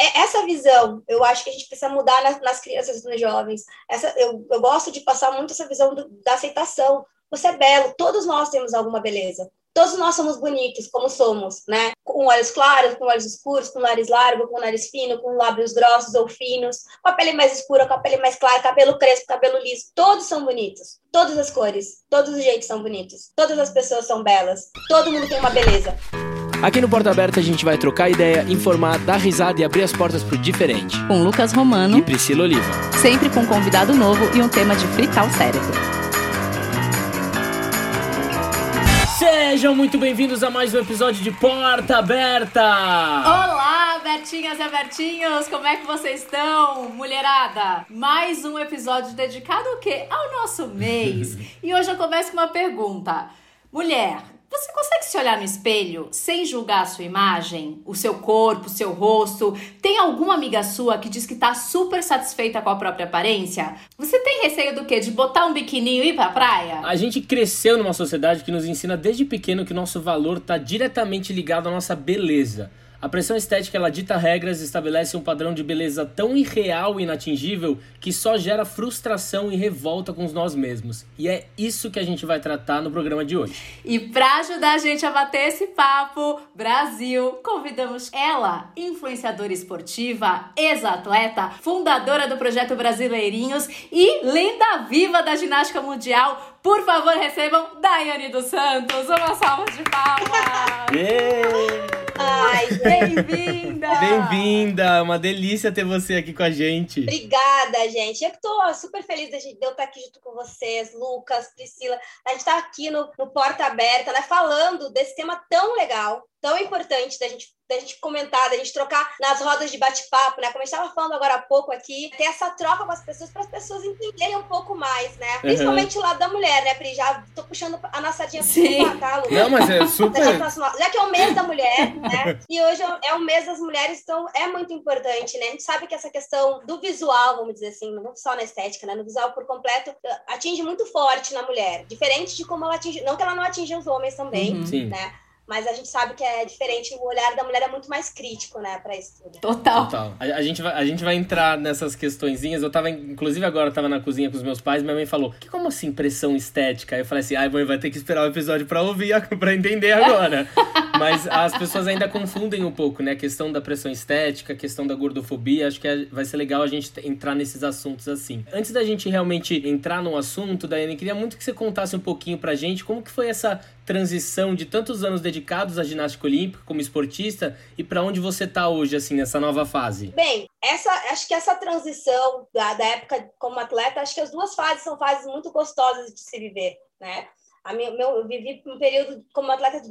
é, essa visão, eu acho que a gente precisa mudar nas, nas crianças e nos jovens. Essa, eu, eu gosto de passar muito essa visão do, da aceitação. Você é belo, todos nós temos alguma beleza. Todos nós somos bonitos, como somos, né? Com olhos claros, com olhos escuros, com nariz largo, com nariz fino, com lábios grossos ou finos, com a pele mais escura, com a pele mais clara, cabelo crespo, cabelo liso. Todos são bonitos. Todas as cores, todos os jeitos são bonitos. Todas as pessoas são belas. Todo mundo tem uma beleza. Aqui no Porta Aberta a gente vai trocar ideia, informar, dar risada e abrir as portas pro diferente. Com Lucas Romano e Priscila Oliva. Sempre com um convidado novo e um tema de fritar o cérebro. Sejam muito bem-vindos a mais um episódio de Porta Aberta! Olá, Bertinhas e Bertinhos! Como é que vocês estão, mulherada? Mais um episódio dedicado ao quê? Ao nosso mês. e hoje eu começo com uma pergunta. Mulher, você consegue se olhar no espelho sem julgar a sua imagem, o seu corpo, o seu rosto? Tem alguma amiga sua que diz que tá super satisfeita com a própria aparência? Você tem receio do quê? De botar um biquininho e ir pra praia? A gente cresceu numa sociedade que nos ensina desde pequeno que nosso valor tá diretamente ligado à nossa beleza. A pressão estética ela dita regras e estabelece um padrão de beleza tão irreal e inatingível que só gera frustração e revolta com nós mesmos. E é isso que a gente vai tratar no programa de hoje. E para ajudar a gente a bater esse papo, Brasil, convidamos ela, influenciadora esportiva, ex-atleta, fundadora do projeto Brasileirinhos e lenda viva da ginástica mundial. Por favor, recebam Daiane dos Santos. Uma salva de palmas. Yeah. Ai, bem-vinda! Bem-vinda! Uma delícia ter você aqui com a gente. Obrigada, gente. Eu tô super feliz de eu estar aqui junto com vocês, Lucas, Priscila. A gente está aqui no, no Porta Aberta, né, falando desse tema tão legal, tão importante da gente da gente comentar, da gente trocar nas rodas de bate-papo, né? Como a gente estava falando agora há pouco aqui, ter essa troca com as pessoas para as pessoas entenderem um pouco mais, né? Uhum. Principalmente o lado da mulher, né, Pri? Já tô puxando a nossa sardinha pro catálogo. Não, mas é super. Já que é o mês da mulher, né? E hoje é o mês das mulheres, então é muito importante, né? A gente sabe que essa questão do visual, vamos dizer assim, não só na estética, né? No visual por completo, atinge muito forte na mulher. Diferente de como ela atinge. Não que ela não atinja os homens também, uhum. né? Mas a gente sabe que é diferente, o olhar da mulher é muito mais crítico, né, para isso tudo. Total. Total. A, a, gente vai, a gente vai entrar nessas questõezinhas. Eu tava, inclusive agora eu tava na cozinha com os meus pais, minha mãe falou: "Que como assim pressão estética?" Aí eu falei assim: "Ai, mãe, vai ter que esperar o episódio para ouvir, para entender agora". mas as pessoas ainda confundem um pouco, né, a questão da pressão estética, a questão da gordofobia. Acho que é, vai ser legal a gente entrar nesses assuntos assim. Antes da gente realmente entrar no assunto, Daiane, queria muito que você contasse um pouquinho pra gente como que foi essa transição de tantos anos dedicados à ginástica olímpica como esportista e para onde você está hoje, assim, nessa nova fase? Bem, essa, acho que essa transição da, da época como atleta, acho que as duas fases são fases muito gostosas de se viver, né? A meu, meu, eu vivi um período como atleta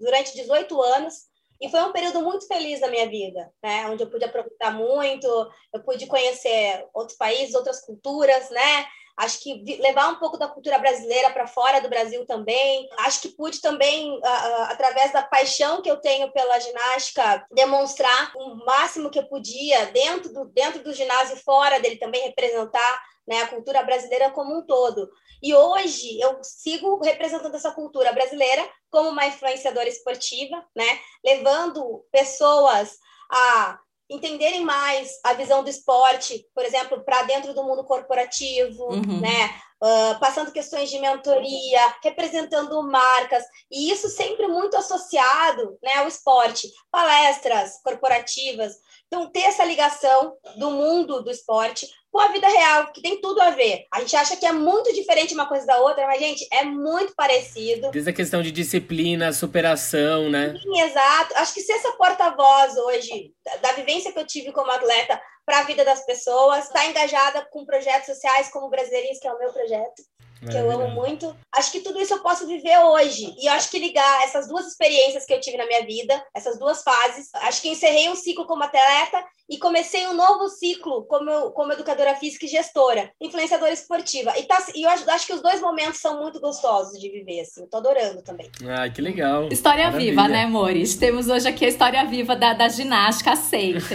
durante 18 anos, e foi um período muito feliz da minha vida, né? Onde eu pude aproveitar muito, eu pude conhecer outros países, outras culturas, né? Acho que levar um pouco da cultura brasileira para fora do Brasil também. Acho que pude também, através da paixão que eu tenho pela ginástica, demonstrar o máximo que eu podia dentro do, dentro do ginásio e fora dele também representar né, a cultura brasileira como um todo. E hoje eu sigo representando essa cultura brasileira como uma influenciadora esportiva, né, levando pessoas a entenderem mais a visão do esporte, por exemplo, para dentro do mundo corporativo, uhum. né? Uh, passando questões de mentoria, representando marcas, e isso sempre muito associado né, ao esporte, palestras corporativas. Então, ter essa ligação do mundo do esporte com a vida real, que tem tudo a ver. A gente acha que é muito diferente uma coisa da outra, mas, gente, é muito parecido. Desde a questão de disciplina, superação, né? Sim, exato. Acho que ser essa porta-voz hoje, da vivência que eu tive como atleta para a vida das pessoas, estar tá engajada com projetos sociais como o Brasileirinhos, que é o meu projeto, que eu amo muito. Acho que tudo isso eu posso viver hoje. E eu acho que ligar essas duas experiências que eu tive na minha vida, essas duas fases, acho que encerrei um ciclo como atleta e comecei um novo ciclo como, como educadora física e gestora, influenciadora esportiva. E, tá, e eu acho, acho, que os dois momentos são muito gostosos de viver, assim. Tô adorando também. Ah, que legal. História Maravilha. viva, né, amores? Temos hoje aqui a história viva da, da ginástica aceita.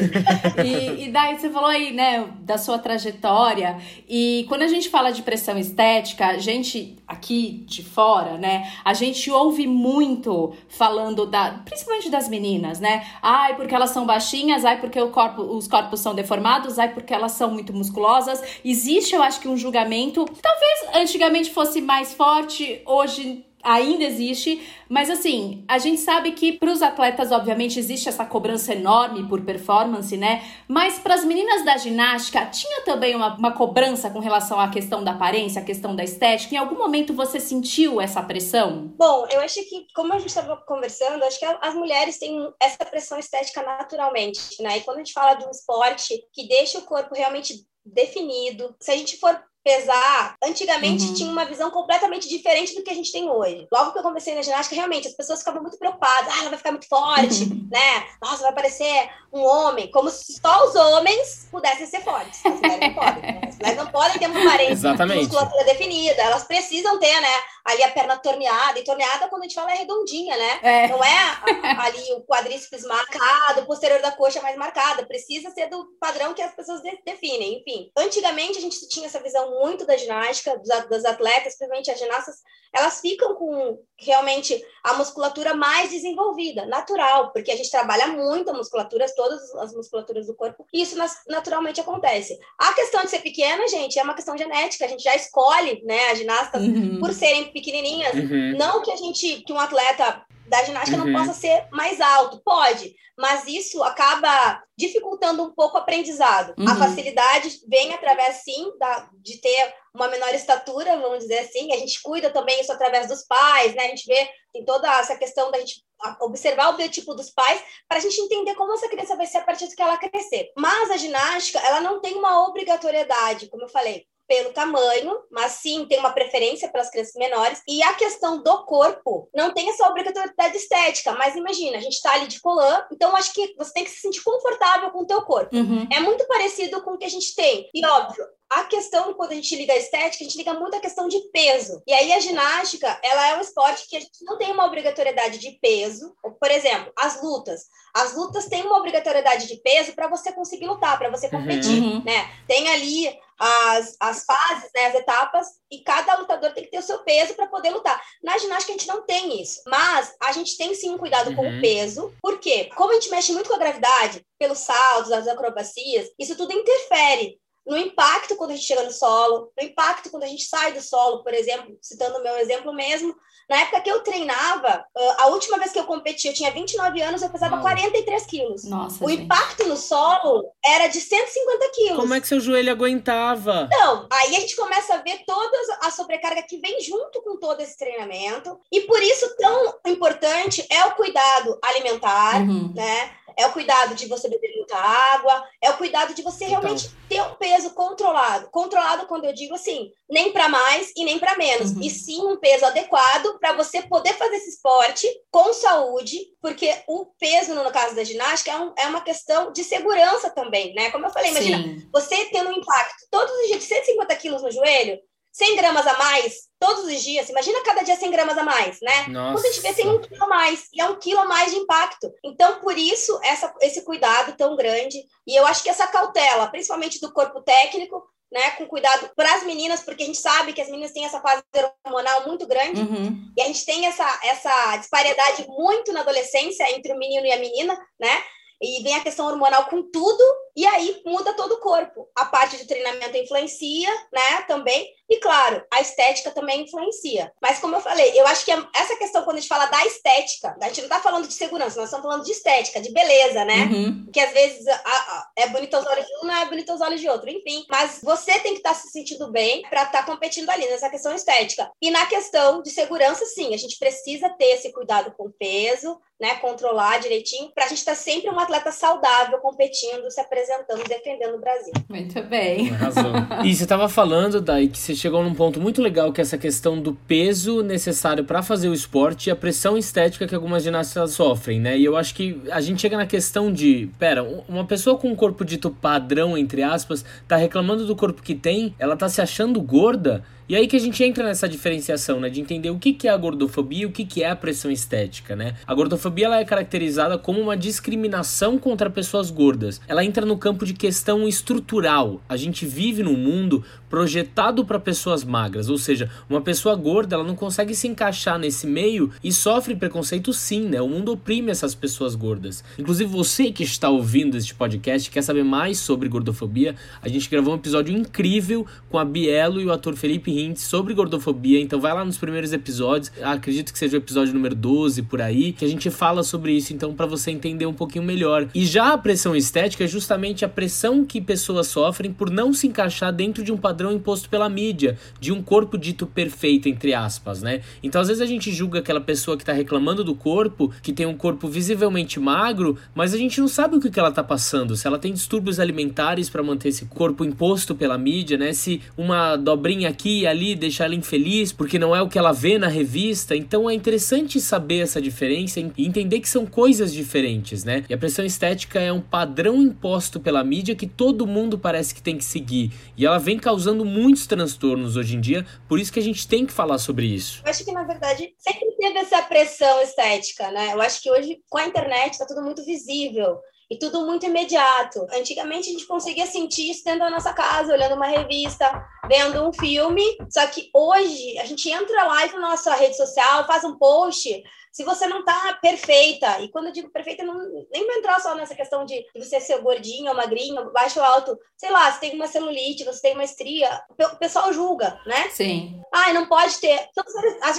e, e daí você falou aí, né, da sua trajetória. E quando a gente fala de pressão estética, gente aqui de fora, né, a gente ouve muito falando da, principalmente das meninas, né? Ai, porque elas são baixinhas, ai, porque corpo os corpos são deformados, ai porque elas são muito musculosas. Existe, eu acho que um julgamento, talvez antigamente fosse mais forte, hoje ainda existe, mas assim, a gente sabe que para os atletas, obviamente, existe essa cobrança enorme por performance, né? Mas para as meninas da ginástica, tinha também uma, uma cobrança com relação à questão da aparência, à questão da estética. Em algum momento você sentiu essa pressão? Bom, eu acho que, como a gente estava conversando, acho que as mulheres têm essa pressão estética naturalmente, né? E quando a gente fala de um esporte que deixa o corpo realmente definido, se a gente for pesar, antigamente uhum. tinha uma visão completamente diferente do que a gente tem hoje. Logo que eu comecei na ginástica, realmente, as pessoas ficavam muito preocupadas. Ah, ela vai ficar muito forte, uhum. né? Nossa, vai parecer um homem. Como se só os homens pudessem ser fortes. As mulheres não podem. Né? As mulheres não podem ter uma aparência de musculatura definida. Elas precisam ter, né? Ali a perna torneada. E torneada, quando a gente fala, é redondinha, né? É. Não é a, ali o quadríceps marcado, o posterior da coxa mais marcada. Precisa ser do padrão que as pessoas de definem. Enfim, antigamente a gente tinha essa visão muito da ginástica, das atletas, principalmente as ginastas, elas ficam com realmente a musculatura mais desenvolvida, natural, porque a gente trabalha muito a musculatura, todas as musculaturas do corpo, e isso naturalmente acontece. A questão de ser pequena, gente, é uma questão genética, a gente já escolhe, né, as ginastas uhum. por serem pequenininhas, uhum. não que a gente, que um atleta da ginástica uhum. não possa ser mais alto. Pode, mas isso acaba dificultando um pouco o aprendizado. Uhum. A facilidade vem através, sim, da, de ter uma menor estatura, vamos dizer assim. A gente cuida também isso através dos pais, né? A gente vê, tem toda essa questão da gente observar o biotipo dos pais para a gente entender como essa criança vai ser a partir do que ela crescer. Mas a ginástica, ela não tem uma obrigatoriedade, como eu falei pelo tamanho, mas sim tem uma preferência pelas crianças menores. E a questão do corpo não tem essa obrigatoriedade estética, mas imagina, a gente tá ali de colã, então acho que você tem que se sentir confortável com o teu corpo. Uhum. É muito parecido com o que a gente tem. E óbvio, a questão, quando a gente liga a estética, a gente liga muito a questão de peso. E aí a ginástica, ela é um esporte que a gente não tem uma obrigatoriedade de peso. Por exemplo, as lutas. As lutas têm uma obrigatoriedade de peso para você conseguir lutar, para você competir, uhum. né? Tem ali as, as fases, né, as etapas, e cada lutador tem que ter o seu peso para poder lutar. Na ginástica a gente não tem isso, mas a gente tem sim um cuidado uhum. com o uhum. peso, porque como a gente mexe muito com a gravidade, pelos saltos, as acrobacias, isso tudo interfere no impacto quando a gente chega no solo, no impacto quando a gente sai do solo, por exemplo, citando o meu exemplo mesmo, na época que eu treinava, a última vez que eu competi, eu tinha 29 anos, eu pesava Nossa. 43 quilos. Nossa, o gente. impacto no solo era de 150 quilos. Como é que seu joelho aguentava? Então, aí a gente começa a ver toda a sobrecarga que vem junto com todo esse treinamento. E por isso, tão importante é o cuidado alimentar, uhum. né? É o cuidado de você beber muita água, é o cuidado de você então. realmente ter um peso controlado. Controlado quando eu digo assim, nem para mais e nem para menos, uhum. e sim um peso adequado para você poder fazer esse esporte com saúde, porque o peso, no caso da ginástica, é, um, é uma questão de segurança também, né? Como eu falei, imagina, sim. você tendo um impacto todos os dias de 150 quilos no joelho, 100 gramas a mais todos os dias. Imagina cada dia 100 gramas a mais, né? Nossa. Quando a gente vê, tem um quilo a mais. E é um quilo a mais de impacto. Então, por isso, essa, esse cuidado tão grande. E eu acho que essa cautela, principalmente do corpo técnico, né, com cuidado para as meninas, porque a gente sabe que as meninas têm essa fase hormonal muito grande, uhum. e a gente tem essa, essa disparidade muito na adolescência entre o menino e a menina, né? E vem a questão hormonal com tudo, e aí muda todo o corpo. A parte de treinamento influencia, né, também. E claro, a estética também influencia. Mas como eu falei, eu acho que essa questão, quando a gente fala da estética, a gente não está falando de segurança, nós estamos falando de estética, de beleza, né? Uhum. Que às vezes a, a, é bonito aos olhos de um, não é bonito aos olhos de outro. Enfim, mas você tem que estar tá se sentindo bem para estar tá competindo ali nessa questão estética. E na questão de segurança, sim, a gente precisa ter esse cuidado com o peso, né? Controlar direitinho, para a gente estar tá sempre um atleta saudável competindo, se apresentando representando, defendendo o Brasil. Muito bem. Razão. e você estava falando, Dai, que você chegou num ponto muito legal, que é essa questão do peso necessário para fazer o esporte e a pressão estética que algumas ginastas sofrem, né? E eu acho que a gente chega na questão de, pera, uma pessoa com um corpo dito padrão, entre aspas, tá reclamando do corpo que tem, ela tá se achando gorda E aí que a gente entra nessa diferenciação, né? De entender o que, que é a gordofobia e o que, que é a pressão estética, né? A gordofobia ela é caracterizada como uma discriminação contra pessoas gordas. Ela entra no campo de questão estrutural. A gente vive num mundo projetado para pessoas magras, ou seja, uma pessoa gorda ela não consegue se encaixar nesse meio e sofre preconceito sim, né? O mundo oprime essas pessoas gordas. Inclusive você que está ouvindo este podcast quer saber mais sobre gordofobia, a gente gravou um episódio incrível com a Bielo e o ator Felipe Hintz sobre gordofobia, então vai lá nos primeiros episódios, acredito que seja o episódio número 12 por aí, que a gente fala sobre isso, então para você entender um pouquinho melhor. E já a pressão estética é justamente a pressão que pessoas sofrem por não se encaixar dentro de um padrão imposto pela mídia, de um corpo dito perfeito, entre aspas, né? Então às vezes a gente julga aquela pessoa que tá reclamando do corpo, que tem um corpo visivelmente magro, mas a gente não sabe o que, que ela tá passando, se ela tem distúrbios alimentares para manter esse corpo imposto pela mídia, né? Se uma dobrinha aqui e ali deixa ela infeliz porque não é o que ela vê na revista. Então é interessante saber essa diferença e entender que são coisas diferentes, né? E a pressão estética é um padrão imposto pela mídia que todo mundo parece que tem que seguir. E ela vem causando muitos transtornos hoje em dia, por isso que a gente tem que falar sobre isso. Eu acho que, na verdade, sempre teve essa pressão estética, né? Eu acho que hoje, com a internet, está tudo muito visível e tudo muito imediato. Antigamente a gente conseguia sentir isso dentro da nossa casa, olhando uma revista, vendo um filme. Só que hoje a gente entra lá na nossa rede social, faz um post. Se você não tá perfeita, e quando eu digo perfeita, não, nem vou entrar só nessa questão de você ser gordinho ou magrinho, baixo ou alto, sei lá, você tem uma celulite, você tem uma estria, o pessoal julga, né? Sim. Ai, não pode ter.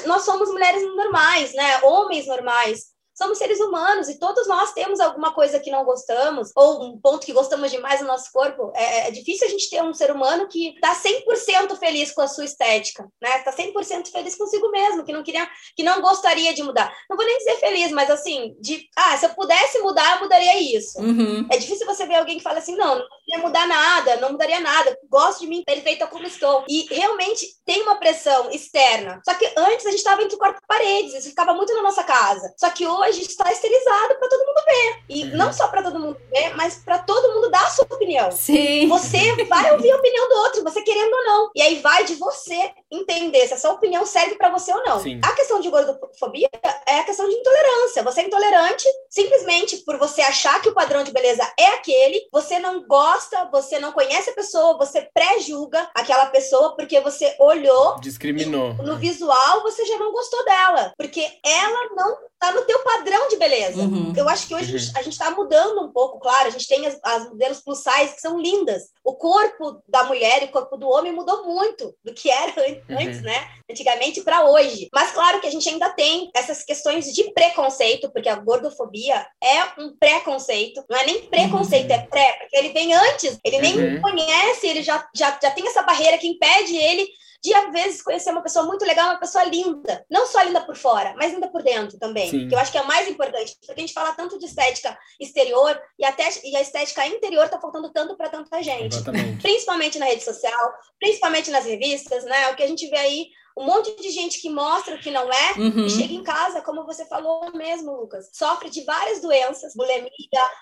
Nós somos mulheres normais, né? Homens normais somos seres humanos e todos nós temos alguma coisa que não gostamos, ou um ponto que gostamos demais no nosso corpo. É, é difícil a gente ter um ser humano que está 100% feliz com a sua estética, né? Está 100% feliz consigo mesmo, que não queria, que não gostaria de mudar. Não vou nem dizer feliz, mas assim, de, ah, se eu pudesse mudar, eu mudaria isso. Uhum. É difícil você ver alguém que fala assim, não ia mudar nada, não mudaria nada, gosto de mim perfeita como estou. E realmente tem uma pressão externa. Só que antes a gente estava entre quatro paredes, isso ficava muito na nossa casa. Só que hoje está esterilizado para todo mundo ver. E uhum. não só para todo mundo ver, mas para todo mundo dar a sua opinião. Sim. Você vai ouvir a opinião do outro, você querendo ou não. E aí vai de você entender se essa opinião serve para você ou não. Sim. A questão de gordofobia é a questão de intolerância. Você é intolerante simplesmente por você achar que o padrão de beleza é aquele, você não gosta, você não conhece a pessoa, você pré-julga aquela pessoa porque você olhou. Discriminou. no visual você já não gostou dela. Porque ela não tá no teu padrão beleza. Uhum. Eu acho que hoje uhum. a gente está mudando um pouco, claro. A gente tem as, as, modelos plus size que são lindas. O corpo da mulher e o corpo do homem mudou muito do que era uhum. antes, uhum. né? Antigamente para hoje. Mas claro que a gente ainda tem essas questões de preconceito, porque a gordofobia é um preconceito. Não é nem preconceito, é pré, porque ele vem antes. Ele nem uhum. conhece, ele já, já, já tem essa barreira que impede ele de, às vezes, conhecer uma pessoa muito legal, uma pessoa linda. Não só linda por fora, mas linda por dentro também. Sim. Que eu acho que é o mais importante. Porque a gente fala tanto de estética exterior e, até, e a estética interior tá faltando tanto para tanta gente. Exatamente. Principalmente na rede social, principalmente nas revistas, né? O que a gente vê aí um monte de gente que mostra o que não é uhum. e chega em casa, como você falou mesmo, Lucas, sofre de várias doenças, bulimia,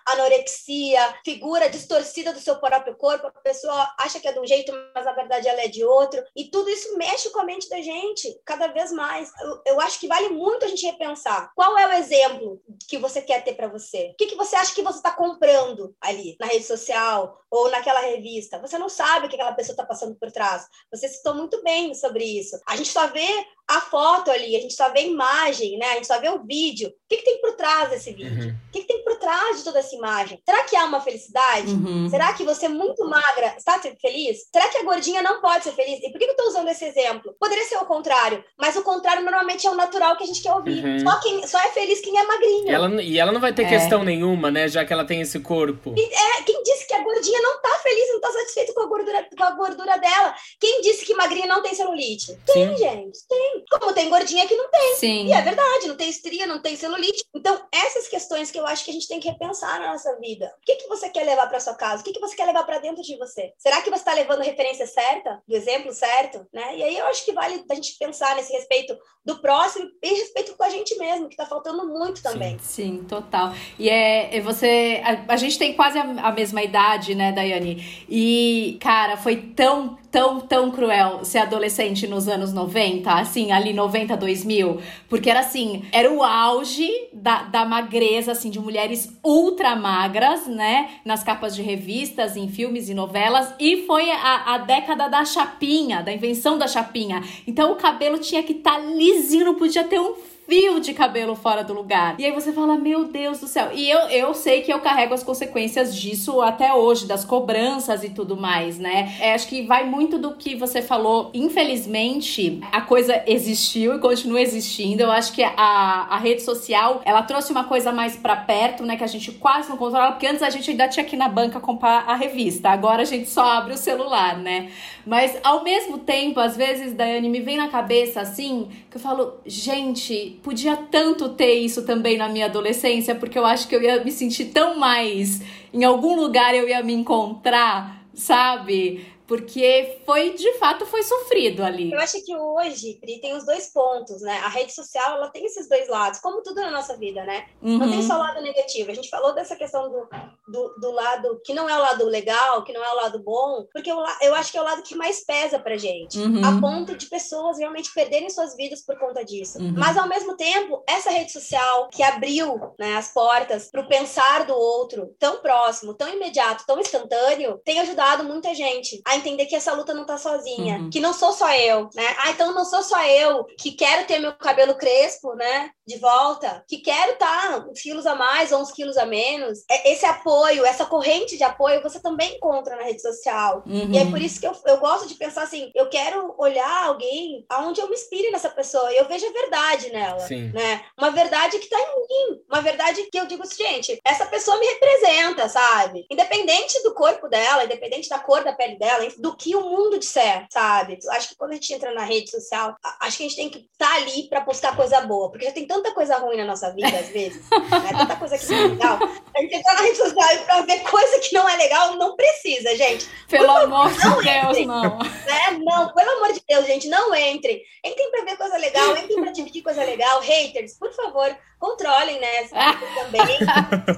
anorexia, figura distorcida do seu próprio corpo, a pessoa acha que é de um jeito, mas na verdade ela é de outro, e tudo isso mexe com a mente da gente cada vez mais. Eu, eu acho que vale muito a gente repensar. Qual é o exemplo que você quer ter para você? O que, que você acha que você está comprando ali na rede social ou naquela revista? Você não sabe o que aquela pessoa está passando por trás. Você citou muito bem sobre isso. A gente só vê a foto ali, a gente só vê a imagem, né? A gente só vê o vídeo. O que, que tem por trás desse vídeo? Uhum. O que, que, tem por trás de toda essa imagem? Será que há uma felicidade? Uhum. Será que você muito magra está feliz? Será que a gordinha não pode ser feliz? E por que, que eu estou usando esse exemplo? Poderia ser o contrário, mas o contrário normalmente é o natural que a gente quer ouvir. Uhum. Só, quem, só é feliz quem é magrinho. E ela, e ela não vai ter é. questão nenhuma, né? Já que ela tem esse corpo. E, é, quem disse que a gordinha não está feliz, não está satisfeito com a, gordura, com a gordura dela? Quem disse que magrinha não tem celulite? Tem, Sim. gente, tem. Como tem gordinha que não tem. Sim. E é verdade, não tem estria, não tem celulite. Então, essas questões que eu acho que a gente tem que repensar na nossa vida. O que, que você quer levar para sua casa? O que, que você quer levar para dentro de você? Será que você está levando a referência certa? Do exemplo certo? Né? E aí eu acho que vale a gente pensar nesse respeito do próximo e respeito com a gente mesmo, que está faltando muito também. Sim, sim, total. E é, é você. A, a gente tem quase a, a mesma idade, né, Daiane? E, cara, foi tão tão, tão cruel ser adolescente nos anos 90, assim, ali 90, 2000, porque era assim, era o auge da, da magreza, assim, de mulheres ultra magras, né, nas capas de revistas, em filmes e novelas, e foi a, a década da chapinha, da invenção da chapinha. Então o cabelo tinha que estar tá lisinho, não podia ter um fio de cabelo fora do lugar. E aí você fala, meu Deus do céu. E eu, eu sei que eu carrego as consequências disso até hoje, das cobranças e tudo mais, né? É, acho que vai muito do que você falou. Infelizmente, a coisa existiu e continua existindo. Eu acho que a, a rede social, ela trouxe uma coisa mais para perto, né? Que a gente quase não controla, porque antes a gente ainda tinha que ir na banca comprar a revista. Agora a gente só abre o celular, né? Mas ao mesmo tempo, às vezes, Daiane, me vem na cabeça assim, que eu falo, gente, podia tanto ter isso também na minha adolescência, porque eu acho que eu ia me sentir tão mais. Em algum lugar eu ia me encontrar, sabe? Porque foi, de fato, foi sofrido ali. Eu acho que hoje, Pri, tem os dois pontos, né? A rede social, ela tem esses dois lados, como tudo na nossa vida, né? Uhum. Não tem uhum. só o lado negativo. A gente falou dessa questão do, do, do, lado que não é o lado legal, que não é o lado bom, porque eu, eu acho que é o lado que mais pesa pra gente, uhum. a ponto de pessoas realmente perderem suas vidas por conta disso. Uhum. Mas, ao mesmo tempo, essa rede social que abriu né, as portas pro pensar do outro tão próximo, tão imediato, tão instantâneo, tem ajudado muita gente a entender que essa luta não tá sozinha, uhum. que não sou só eu, né? Ah, então não sou só eu que quero ter meu cabelo crespo, né? De volta, que quero tá uns quilos a mais ou uns quilos a menos. É, esse apoio, essa corrente de apoio, você também encontra na rede social. Uhum. E é por isso que eu, eu gosto de pensar assim: eu quero olhar alguém aonde eu me inspire nessa pessoa e eu vejo a verdade nela, Sim. né? Uma verdade que tá em mim, uma verdade que eu digo assim, gente, essa pessoa me representa, sabe? Independente do corpo dela, independente da cor da pele dela, do que o mundo disser, sabe? Acho que quando a gente entra na rede social, acho que a gente tem que estar tá ali para postar coisa boa, porque já tem tanta coisa ruim na nossa vida, às vezes, né? tanta coisa que não é legal. A gente entrar na rede social para ver coisa que não é legal, não precisa, gente. Pelo amor de Deus, entrem, não. Né? Não, pelo amor de Deus, gente, não entrem. Entrem para ver coisa legal, entrem para dividir coisa legal. Haters, por favor, controlem, né? também.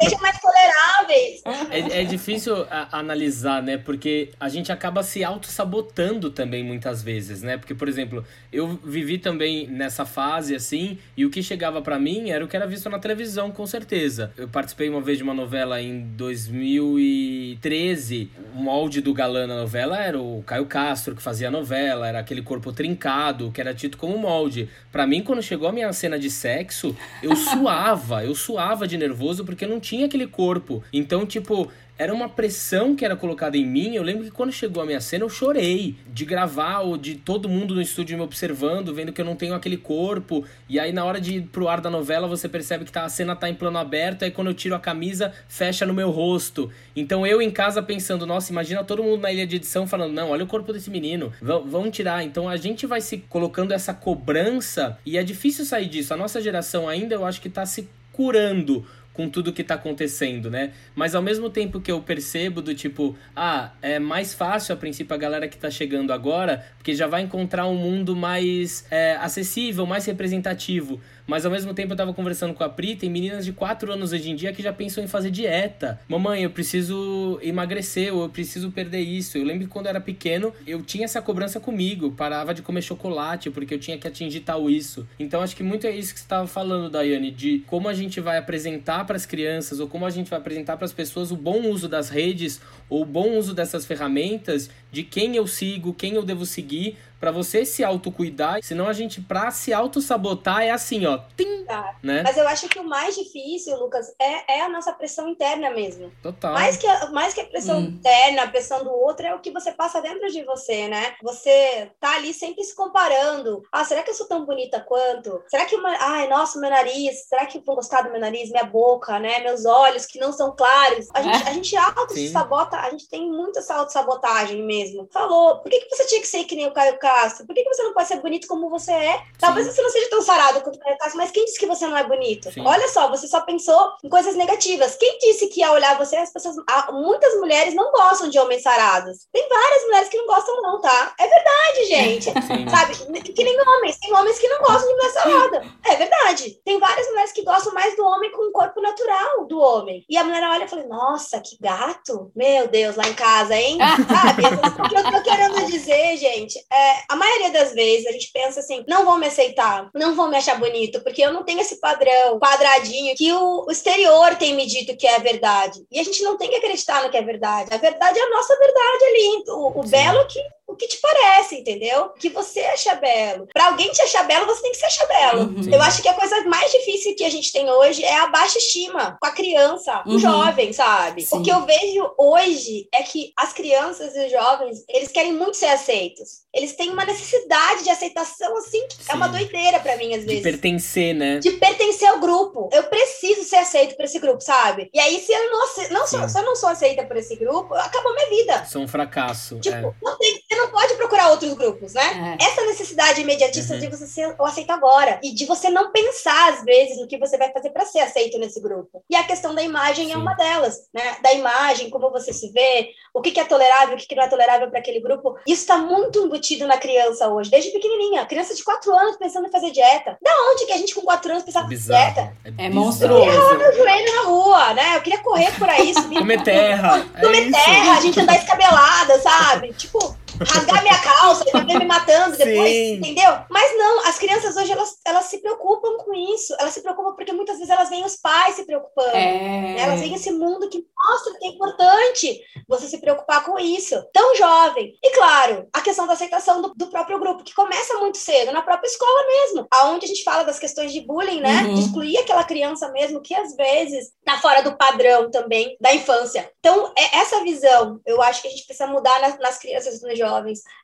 Sejam mais toleráveis. É, é difícil a, analisar, né? Porque a gente acaba se auto-sabotando também muitas vezes, né? Porque, por exemplo, eu vivi também nessa fase assim, e o que chegava para mim era o que era visto na televisão, com certeza. Eu participei uma vez de uma novela em 2013. O molde do galã na novela era o Caio Castro, que fazia a novela, era aquele corpo trincado, que era tido como molde. Para mim, quando chegou a minha cena de sexo, eu suava, eu suava de nervoso porque não tinha aquele corpo. Então, tipo, era uma pressão que era colocada em mim. Eu lembro que quando chegou a minha cena, eu chorei de gravar ou de todo mundo no estúdio me observando, vendo que eu não tenho aquele corpo. E aí, na hora de ir pro ar da novela, você percebe que tá, a cena tá em plano aberto. Aí, quando eu tiro a camisa, fecha no meu rosto. Então, eu em casa pensando, nossa, imagina todo mundo na ilha de edição falando: não, olha o corpo desse menino, vão tirar. Então, a gente vai se colocando essa cobrança e é difícil sair disso. A nossa geração ainda, eu acho que tá se curando com tudo que tá acontecendo, né? Mas ao mesmo tempo que eu percebo do tipo, ah, é mais fácil a princípio a galera que tá chegando agora, porque já vai encontrar um mundo mais é, acessível, mais representativo. Mas ao mesmo tempo eu tava conversando com a Pri, tem meninas de 4 anos hoje em dia que já pensam em fazer dieta. Mamãe, eu preciso emagrecer, ou eu preciso perder isso. Eu lembro que quando eu era pequeno, eu tinha essa cobrança comigo, parava de comer chocolate porque eu tinha que atingir tal isso. Então acho que muito é isso que você estava falando, Daiane, de como a gente vai apresentar para as crianças ou como a gente vai apresentar para as pessoas o bom uso das redes ou o bom uso dessas ferramentas, de quem eu sigo, quem eu devo seguir, para você se autocuidar, senão a gente, pra se auto-sabotar, é assim, ó. Tim, tá. né? Mas eu acho que o mais difícil, Lucas, é, é a nossa pressão interna mesmo. Total. Mais que a, mais que a pressão hum. interna, a pressão do outro, é o que você passa dentro de você, né? Você tá ali sempre se comparando. Ah, será que eu sou tão bonita quanto? Será que uma. Ai, nossa, meu nariz. Será que vão gostar do meu nariz? Minha boca, né? Meus olhos que não são claros. A gente, a gente auto-sabota, a gente tem muita auto-sabotagem mesmo. Falou, por que, que você tinha que ser que nem o Caio Castro? Por que, que você não pode ser bonito como você é? Talvez você não seja tão sarado quanto o Caio Castro, mas quem disse que você não é bonito? Sim. Olha só, você só pensou em coisas negativas. Quem disse que ao olhar você, as pessoas. Muitas mulheres não gostam de homens sarados. Tem várias mulheres que não gostam, não, tá? É verdade, gente. Sim. Sabe? Que nem homens. Tem homens que não gostam de mulher sarada. É verdade. Tem várias mulheres que gostam mais do homem com o corpo natural do homem. E a mulher olha e fala: Nossa, que gato. Meu Deus, lá em casa, hein? Sabe? o que eu tô querendo dizer, gente, é, a maioria das vezes a gente pensa assim: não vou me aceitar, não vou me achar bonito, porque eu não tenho esse padrão quadradinho que o, o exterior tem me dito que é verdade. E a gente não tem que acreditar no que é verdade. A verdade é a nossa verdade ali. O, o belo que o que te parece, entendeu? O que você acha belo. Para alguém te achar belo, você tem que se achar belo. Uhum. Eu acho que a coisa mais difícil que a gente tem hoje é a baixa estima com a criança, com uhum. o jovem, sabe? Sim. O que eu vejo hoje é que as crianças e os jovens, eles querem muito ser aceitos. Eles têm uma necessidade de aceitação, assim, que é uma doideira para mim, às vezes. De pertencer, né? De pertencer ao grupo. Eu preciso ser aceito por esse grupo, sabe? E aí, se eu não, não sou, se eu não sou aceita por esse grupo, acabou minha vida. Sou um fracasso. Tipo, é. não tem, você não pode procurar outros grupos, né? É. Essa necessidade imediatista uhum. de você ser o aceito agora. E de você não pensar, às vezes, no que você vai fazer para ser aceito nesse grupo. E a questão da imagem é Sim. é uma delas, né? Da imagem, como você se vê, o que, que é tolerável, o que, que não é tolerável para aquele grupo. Isso está muito embutido na criança hoje, desde pequenininha. Criança de 4 anos pensando em fazer dieta. Da onde que a gente com 4 anos pensava em dieta? É, é monstruoso. Eu queria meu joelho na rua, né? Eu queria correr por aí, subir. Comer terra. Comer é terra, a gente andar escabelada, sabe? Tipo, rasgar minha calça, e me matando depois, Sim. entendeu? Mas não, as crianças hoje, elas, elas se preocupam com isso. Elas se preocupam porque muitas vezes elas veem os pais se preocupando. É. Né? Elas veem esse mundo que mostra que é importante você se preocupar com isso. Tão jovem. E claro, a questão da aceitação do, do próprio grupo, que começa muito cedo, na própria escola mesmo. Aonde a gente fala das questões de bullying, né? Uhum. De excluir aquela criança mesmo, que às vezes tá fora do padrão também da infância. Então, é essa visão, eu acho que a gente precisa mudar nas, nas crianças nos jovens.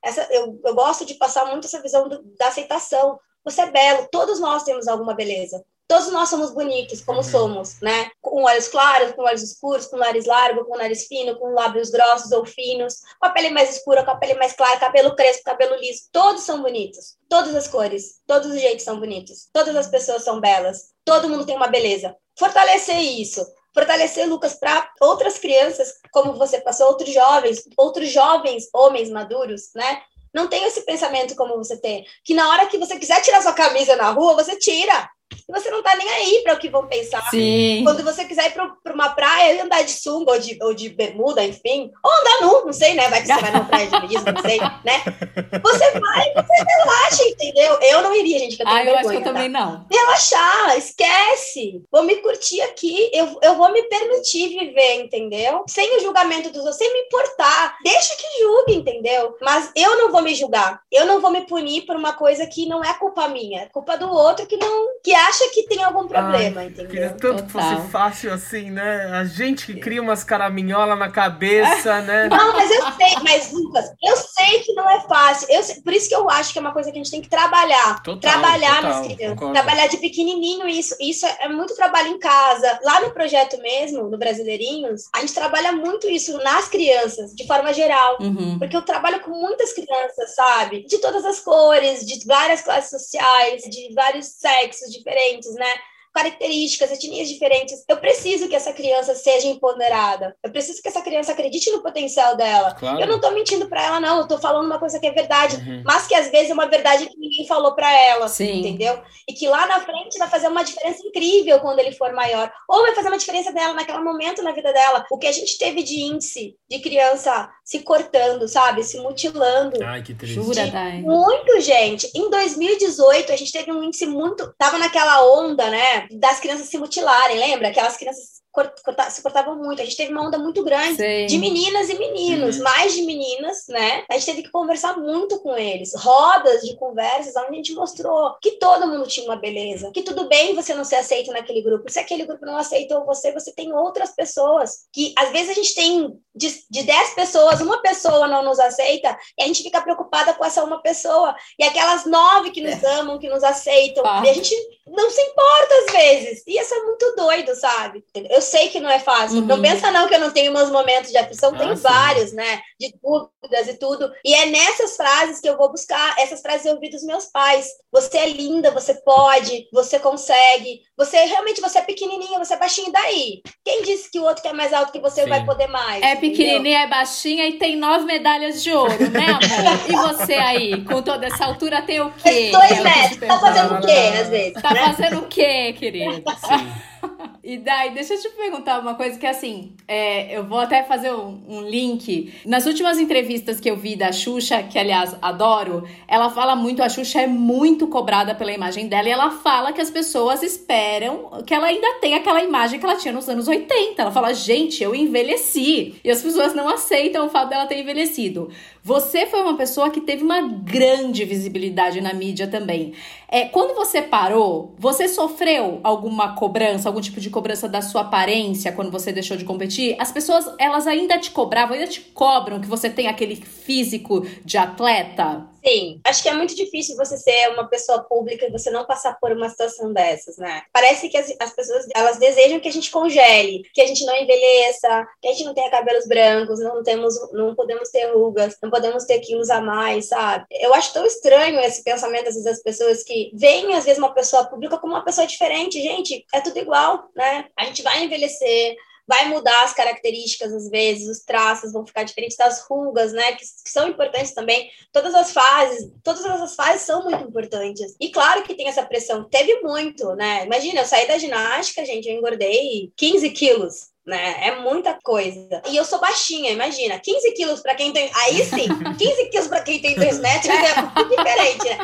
Essa, eu, eu gosto de passar muito essa visão do, da aceitação. Você é belo, todos nós temos alguma beleza. Todos nós somos bonitos, como uhum. somos, né? Com olhos claros, com olhos escuros, com nariz largo, com nariz fino, com lábios grossos ou finos, com a pele mais escura, com a pele mais clara, cabelo crespo, cabelo liso. Todos são bonitos. Todas as cores, todos os jeitos são bonitos. Todas as pessoas são belas. Todo mundo tem uma beleza. Fortalecer isso fortalecer, Lucas, para outras crianças, como você passou, outros jovens, outros jovens homens maduros, né? Não tem esse pensamento como você tem, que na hora que você quiser tirar sua camisa na rua, você tira e você não tá nem aí para o que vão pensar. Sim. Quando você quiser ir para uma praia e andar de sunga ou de, ou de bermuda, enfim, ou andar nu, não sei, né? Vai que você vai na praia de nudismo, não sei, né? Você vai, você relaxa, entendeu? Eu não iria, gente, que eu tenho Ah, eu acho que eu tá? também não. Relaxar, esquece. Vou me curtir aqui, eu, eu vou me permitir viver, entendeu? Sem o julgamento dos outros, sem me importar. Deixa que julgue, entendeu? Mas eu não vou me julgar. Eu não vou me punir por uma coisa que não é culpa minha, é culpa do outro que não que acha que tem algum problema, Ai, entendeu? Queria tanto Total. que fosse fácil assim, né? A gente que cria umas caraminholas na cabeça, né? Não, mas eu sei, mas Lucas, eu sei que não é fácil. Eu sei, por isso que eu acho que é uma coisa que a gente tem que trabalhar. Total, trabalhar total, nas crianças. Concordo. Trabalhar de pequenininho isso. Isso é, é muito trabalho em casa. Lá no projeto mesmo, no Brasileirinhos, a gente trabalha muito isso nas crianças, de forma geral. Uhum. Porque eu trabalho com muitas crianças, sabe? De todas as cores, de várias classes sociais, de vários sexos diferentes, né? Características, etnias diferentes. Eu preciso que essa criança seja empoderada. Eu preciso que essa criança acredite no potencial dela. Claro. Eu não tô mentindo para ela, não. Eu tô falando uma coisa que é verdade, uhum. mas que às vezes é uma verdade que ninguém falou para ela. Sim. Entendeu? E que lá na frente vai fazer uma diferença incrível quando ele for maior. Ou vai fazer uma diferença dela naquele momento na vida dela. O que a gente teve de índice de criança se cortando, sabe? Se mutilando. Ai, que triste. Jura, Dai. Muito, gente. Em 2018, a gente teve um índice muito. Tava naquela onda, né? Das crianças se mutilarem, lembra? Aquelas crianças se cortavam muito. A gente teve uma onda muito grande Sim. de meninas e meninos, uhum. mais de meninas, né? A gente teve que conversar muito com eles. Rodas de conversas onde a gente mostrou que todo mundo tinha uma beleza, que tudo bem você não ser aceito naquele grupo. Se aquele grupo não aceitou você, você tem outras pessoas. Que às vezes a gente tem de, de 10 pessoas, uma pessoa não nos aceita e a gente fica preocupada com essa uma pessoa. E aquelas nove que nos é. amam, que nos aceitam, ah. e a gente não se importa às vezes. E isso é muito doido, sabe? Eu Eu sei que não é fácil. Uhum. Não pensa não que eu não tenho meus momentos de aflição, ah, tenho sim. vários, né? De dúvidas e tudo. E é nessas frases que eu vou buscar, essas frases eu ouvi dos meus pais. Você é linda, você pode, você consegue. Você realmente você é pequenininha, você é baixinha daí. Quem disse que o outro que é mais alto que você sim. vai poder mais? É pequenininha, é baixinha e tem nove medalhas de ouro, né, amor? e você aí, com toda essa altura, tem o quê? Dois metros. Tá fazendo o quê, às vezes? Tá né? fazendo o quê, querido? Sim. E daí, deixa eu te perguntar uma coisa que assim, é, eu vou até fazer um, um, link. Nas últimas entrevistas que eu vi da Xuxa, que aliás adoro, ela fala muito, a Xuxa é muito cobrada pela imagem dela e ela fala que as pessoas esperam que ela ainda tenha aquela imagem que ela tinha nos anos 80. Ela fala, gente, eu envelheci. E as pessoas não aceitam o fato dela ter envelhecido. Você foi uma pessoa que teve uma grande visibilidade na mídia também. É, quando você parou, você sofreu alguma cobrança, algum tipo de cobrança da sua aparência quando você deixou de competir? As pessoas, elas ainda te cobravam, ainda te cobram que você tem aquele físico de atleta? Sim, acho que é muito difícil você ser uma pessoa pública e você não passar por uma situação dessas, né? Parece que as, as pessoas, elas desejam que a gente congele, que a gente não envelheça, que a gente não tenha cabelos brancos, não temos, não podemos ter rugas, não podemos ter quilos a mais, sabe? Eu acho tão estranho esse pensamento, às vezes, das pessoas que veem, às vezes, uma pessoa pública como uma pessoa diferente. Gente, é tudo igual, né? A gente vai envelhecer, vai mudar as características às vezes, os traços vão ficar diferentes das rugas, né, que, que, são importantes também. Todas as fases, todas essas fases são muito importantes. E claro que tem essa pressão, teve muito, né? Imagina, eu saí da ginástica, gente, eu engordei 15 quilos. Né? É muita coisa. E eu sou baixinha, imagina. 15 quilos para quem tem. Aí sim, 15 quilos para quem tem 2 metros é muito diferente, né?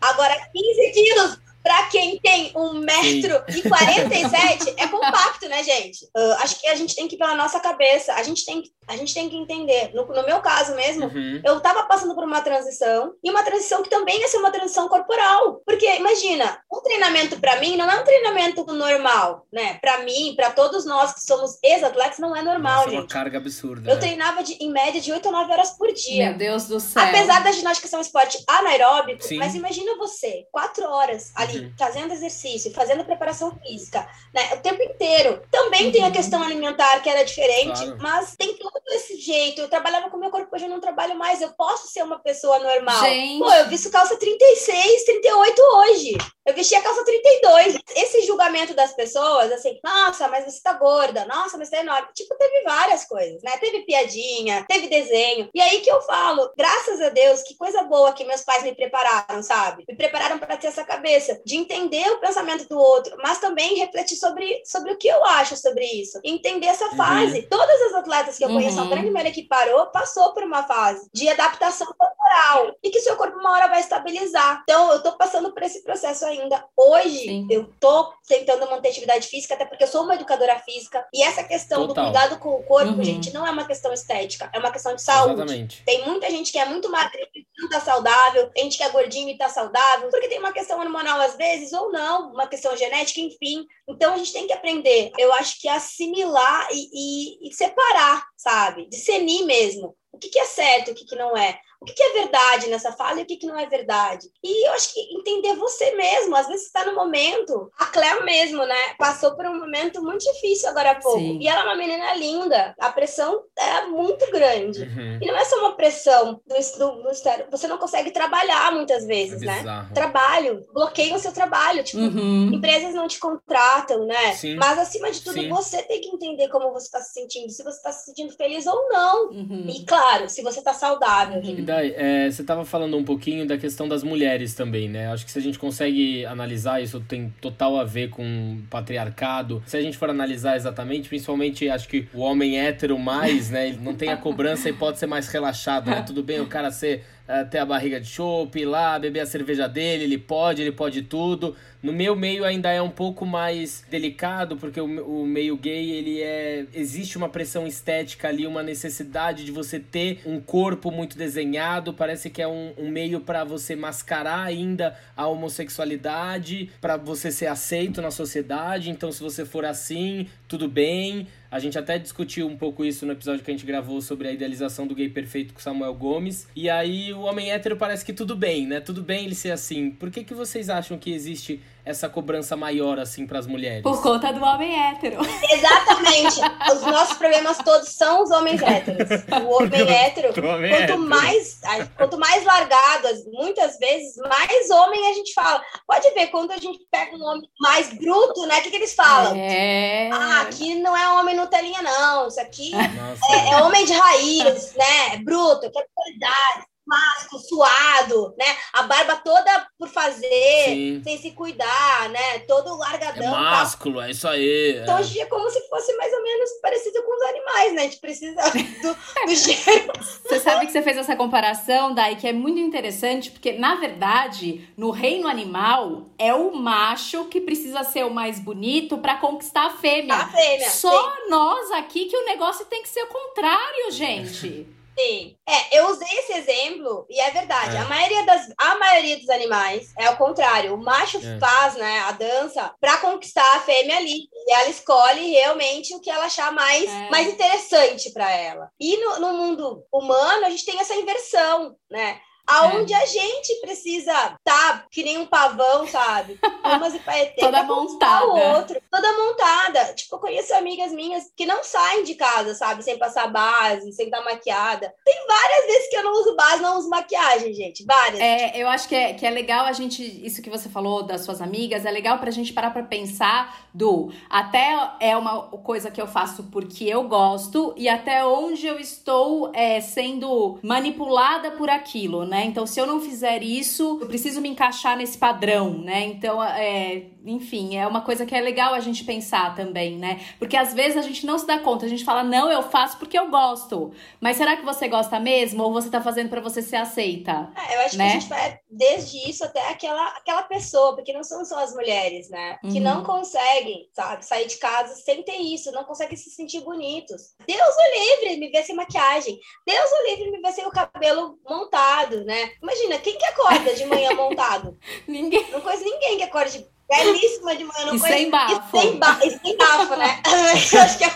Agora, 15 quilos para quem tem 1,47m, é compacto, né, gente? Uh, acho que a gente tem que ir pela nossa cabeça. A gente tem, a gente tem que entender. No, no meu caso mesmo, uhum. eu estava passando por uma transição, e uma transição que também ia ser uma transição corporal. Porque, imagina, um treinamento para mim não é um treinamento normal, né? Para mim, para todos nós que somos ex-atletas, não é normal, Nossa, gente. É uma carga absurda. Eu né? treinava de, em média de 8 a 9 horas por dia. Meu Deus do céu. Apesar da ginástica ser um esporte anaeróbico, Sim. mas imagina você, 4 horas ali fazendo exercício, fazendo preparação física, né, o tempo inteiro. Também uhum. tem a uhum. questão alimentar, que era diferente, claro. mas tem todo esse jeito. Eu trabalhava com meu corpo, hoje eu não trabalho mais. Eu posso ser uma pessoa normal. Gente. Pô, eu visto calça 36, 38 hoje. Eu vesti a calça 32. Esse julgamento das pessoas, assim, nossa, mas você tá gorda, nossa, mas você tá enorme. Tipo, teve várias coisas, né? Teve piadinha, teve desenho. E aí que eu falo, graças a Deus, que coisa boa que meus pais me prepararam, sabe? Me prepararam para ter essa cabeça de entender o pensamento do outro, mas também refletir sobre, sobre o que eu acho sobre isso. Entender essa uhum. fase. Uhum. Todas as atletas que eu conheço, uhum. a grande maioria que parou, passou por uma fase de adaptação corporal e que seu corpo uma hora vai estabilizar. Então, eu tô passando por esse processo ainda. Hoje, Sim. eu tô tentando manter atividade física, até porque eu sou uma educadora física. E essa questão Total. do cuidado com o corpo, uhum. gente, não é uma questão estética, é uma questão de saúde. Exatamente. Tem muita gente que é muito magrinho e não tá saudável, tem gente que é gordinho e tá saudável, porque tem uma questão hormonal às vezes, ou não, uma questão genética, enfim. Então, a gente tem que aprender, eu acho que assimilar e, e, e separar, sabe? Discernir mesmo. O que, que é certo, o que, que não é o que, é verdade nessa fala e o que, não é verdade. E eu acho que entender você mesmo, às vezes está no momento, a Cléo mesmo, né, passou por um momento muito difícil agora há pouco. Sim. E ela é uma menina linda, a pressão é muito grande. Uhum. E não é só uma pressão do, do, do você não consegue trabalhar muitas vezes, é né? Trabalho, bloqueia o seu trabalho, tipo, uhum. empresas não te contratam, né? Sim. Mas acima de tudo, Sim. você tem que entender como você está se sentindo, se você está se sentindo feliz ou não. Uhum. E claro, se você está saudável. Uhum. Dai, é, você estava falando um pouquinho da questão das mulheres também, né? Acho que se a gente consegue analisar, isso tem total a ver com patriarcado. Se a gente for analisar exatamente, principalmente acho que o homem hétero mais, né? Ele não tem a cobrança e pode ser mais relaxado, né? Tudo bem o cara ser ter a barriga de chope, ir lá, beber a cerveja dele, ele pode, ele pode tudo. No meu meio ainda é um pouco mais delicado, porque o, o meio gay, ele é. Existe uma pressão estética ali, uma necessidade de você ter um corpo muito desenhado. Parece que é um, um meio para você mascarar ainda a homossexualidade, para você ser aceito na sociedade. Então, se você for assim, tudo bem. A gente até discutiu um pouco isso no episódio que a gente gravou sobre a idealização do gay perfeito com Samuel Gomes. E aí o homem hétero parece que tudo bem, né? Tudo bem ele ser assim. Por que, que vocês acham que existe essa cobrança maior, assim, para as mulheres? Por conta do homem hétero. Exatamente. os nossos problemas todos são os homens héteros. O homem hétero, homem quanto hétero. mais, quanto mais largadas, muitas vezes, mais homem a gente fala. Pode ver, quando a gente pega um homem mais bruto, né? O que, que eles falam? É. Ah, aqui não é homem Nutelinha, não. Isso aqui é, é homem de raiz, né? É bruto, quer qualidade, clássico, suado, né? A barba toda por fazer, Sim. sem se cuidar, né? Todo É largadão. tal. másculo, é isso aí. Então, é. hoje em dia é como se fosse mais ou menos parecido com os animais, né? A gente precisa do, do gênero. Você sabe que você fez essa comparação, Dai, que é muito interessante, porque, na verdade, no reino animal, é o macho que precisa ser o mais bonito pra conquistar a fêmea. A fêmea. Só nós aqui que o negócio tem que ser o contrário, gente. Sim. É, eu usei esse exemplo e é verdade. É. A, maioria das, a maioria dos animais é o contrário. O macho É. faz né, a dança pra conquistar a fêmea ali. E ela escolhe realmente o que ela achar mais, É. mais interessante pra ela. E no, no mundo humano, a gente tem essa inversão, né? Aonde É. a gente precisa tá que nem um pavão, sabe? Umas e paetê Toda conquistar o montada. outro. Toda montada. Tipo, eu conheço amigas minhas que não saem de casa, sabe? Sem passar base, sem estar maquiada. Tem várias vezes que eu não uso base, não uso maquiagem, gente. Várias. É, eu acho que é, que é legal a gente, isso que você falou das suas amigas, é legal pra gente parar pra pensar do até é uma coisa que eu faço porque eu gosto e até onde eu estou é, sendo manipulada por aquilo, né? Então, se eu não fizer isso, eu preciso me encaixar nesse padrão, né? Então, é, enfim, é uma coisa que é legal a gente pensar também, né? Porque às vezes a gente não se dá conta, a gente fala, não, eu faço porque eu gosto. Mas será que você gosta mesmo ou você tá fazendo pra você ser aceita? É, eu acho né? que a gente vai desde isso até aquela, aquela pessoa, porque não são só as mulheres, né? Que Uhum. não conseguem, sabe, sair de casa sem ter isso, não conseguem se sentir bonitos. Deus o livre me ver sem maquiagem. Deus o livre me ver sem o cabelo montado, né? Imagina, quem que acorda de manhã montado? Ninguém. Não conheço ninguém que acorde de belíssima de manhã. Não E conheço sem bafo. E sem, ba... e sem bafo, né? Acho que é...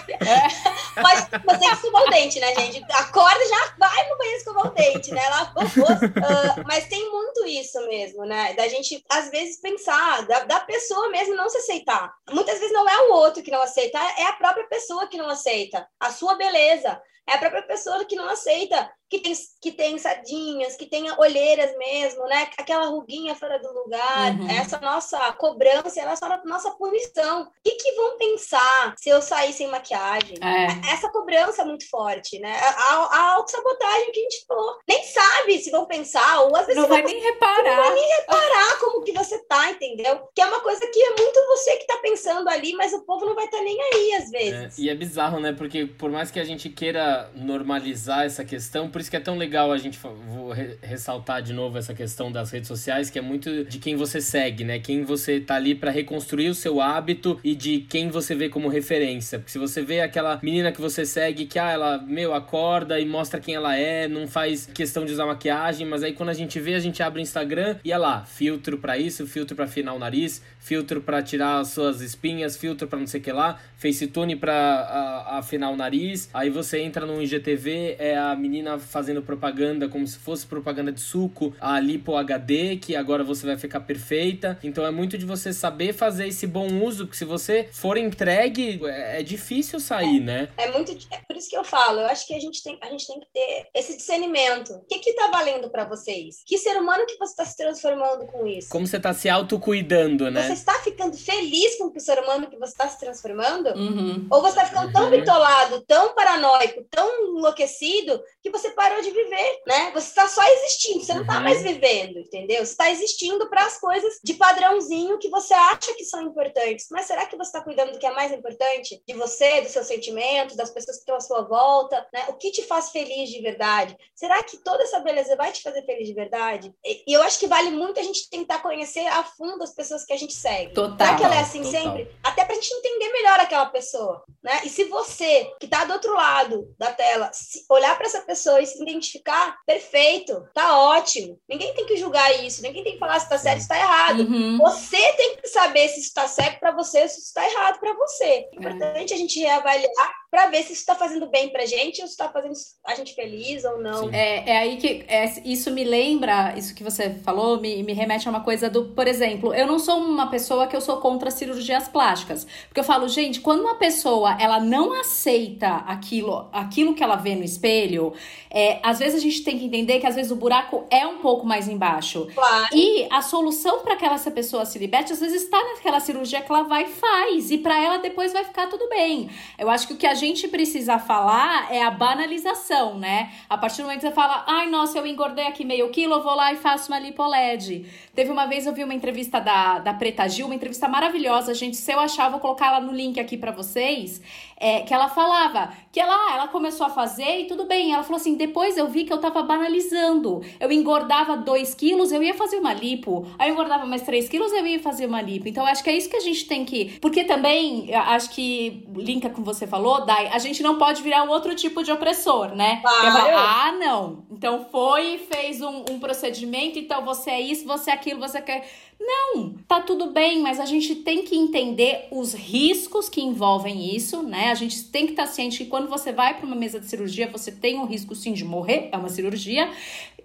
Mas você que escovar o dente, né, gente? Acorda e já vai no banheiro escovar o dente, né? Lá, uh, mas tem muito isso mesmo, né? Da gente, às vezes, pensar, da, da pessoa mesmo não se aceitar. Muitas vezes não é o outro que não aceita, é a própria pessoa que não aceita. A sua beleza. É a própria pessoa que não aceita que tem, que tem sardinhas, que tem olheiras mesmo, né? Aquela ruguinha fora do lugar, Uhum. essa nossa cobrança, ela é nossa punição. O que, que vão pensar se eu sair sem maquiagem? É. Essa cobrança é muito forte, né? A, a, autossabotagem que a gente falou. Nem sabe se vão pensar, ou às vezes Não vai nem reparar. reparar como que você tá, entendeu? Que é uma coisa que é muito você que tá pensando ali, mas o povo não vai estar nem aí às É, vezes. e é bizarro, né? Porque por mais que a gente queira normalizar essa questão, por isso que é tão legal a gente vou re- ressaltar de novo essa questão das redes sociais, que é muito de quem você segue, né? Quem você tá ali pra reconstruir o seu hábito e de quem você vê como referência. Porque se você vê aquela menina que você segue que, ah, ela, meu, acorda e mostra quem ela é, não faz questão de usar maquiagem, mas aí quando a gente vê, a gente abre o Instagram e é lá, filtro pra isso, filtro pra afinar o nariz, filtro pra tirar as suas espinhas, filtro pra não sei o que lá, facetune pra a- afinar o nariz. Aí você entra no IGTV, é a menina fazendo propaganda como se fosse propaganda de suco, a Lipo HD, que agora você vai ficar perfeita. Então é muito de você saber fazer esse bom uso, porque se você for entregue, é, é difícil sair, né? É muito. É por isso que eu falo, eu acho que a gente tem, a gente tem que ter esse discernimento. O que que tá valendo pra vocês? Que ser humano que você tá se transformando com isso? Como você tá se autocuidando, né? Você está ficando feliz com o ser humano que você está se transformando? Uhum. Ou você está ficando tão Uhum. bitolado, tão paranoico, tão enlouquecido, que você parou de viver, né? Você está só existindo, você não está Uhum. mais vivendo, entendeu? Você está existindo para as coisas de padrãozinho que você acha que são importantes. Mas será que você está cuidando do que é mais importante? De você, dos seus sentimentos, das pessoas que estão à sua volta, né? O que te faz feliz de verdade? Será que toda essa beleza vai te fazer feliz de verdade? E eu acho que vale muito a gente tentar conhecer a fundo as pessoas que a gente segue. Total. Será que ela é assim Total. sempre? Até pra gente entender melhor aquela pessoa, né? E se você, que tá do outro lado da tela, olhar para essa pessoa e se identificar, perfeito, tá ótimo. Ninguém tem que julgar isso, ninguém tem que falar se tá certo ou se tá errado. Uhum. Você tem que saber se isso tá certo para você ou se isso tá errado para você. É importante a gente reavaliar para ver se isso está fazendo bem para gente ou se está fazendo a gente feliz ou não. É, é aí que é, isso me lembra, isso que você falou, me, me remete a uma coisa do, por exemplo, eu não sou uma pessoa que eu sou contra cirurgias plásticas. Porque eu falo, gente, quando uma pessoa ela não aceita aquilo, aquilo que ela vê no espelho, é, às vezes a gente tem que entender que às vezes o buraco é um pouco mais embaixo. Claro. E a solução para que essa pessoa se liberte, às vezes está naquela cirurgia que ela vai e faz. E para ela depois vai ficar tudo bem. Eu acho que o que a gente precisa falar é a banalização, né? A partir do momento que você fala, ai, nossa, eu engordei aqui meio quilo, eu vou lá e faço uma lipoled. Teve uma vez, eu vi uma entrevista da, da Preta Gil, uma entrevista maravilhosa, gente. Se eu achar, vou colocar ela no link aqui para vocês. É, que ela falava que ela, ela começou a fazer e tudo bem. Ela falou assim: depois eu vi que eu tava banalizando. Eu engordava 2 quilos, eu ia fazer uma lipo. Aí eu engordava mais 3 quilos, eu ia fazer uma lipo. Então, acho que é isso que a gente tem que. Porque também, acho que linka com você falou, Dai, a gente não pode virar um outro tipo de opressor, né? Claro. ah, não. Então foi e fez um, um procedimento, então você é isso, você é aquilo, você quer. Não, tá tudo bem, mas a gente tem que entender os riscos que envolvem isso, né? A gente tem que estar tá ciente que quando você vai para uma mesa de cirurgia, você tem um risco sim de morrer, é uma cirurgia,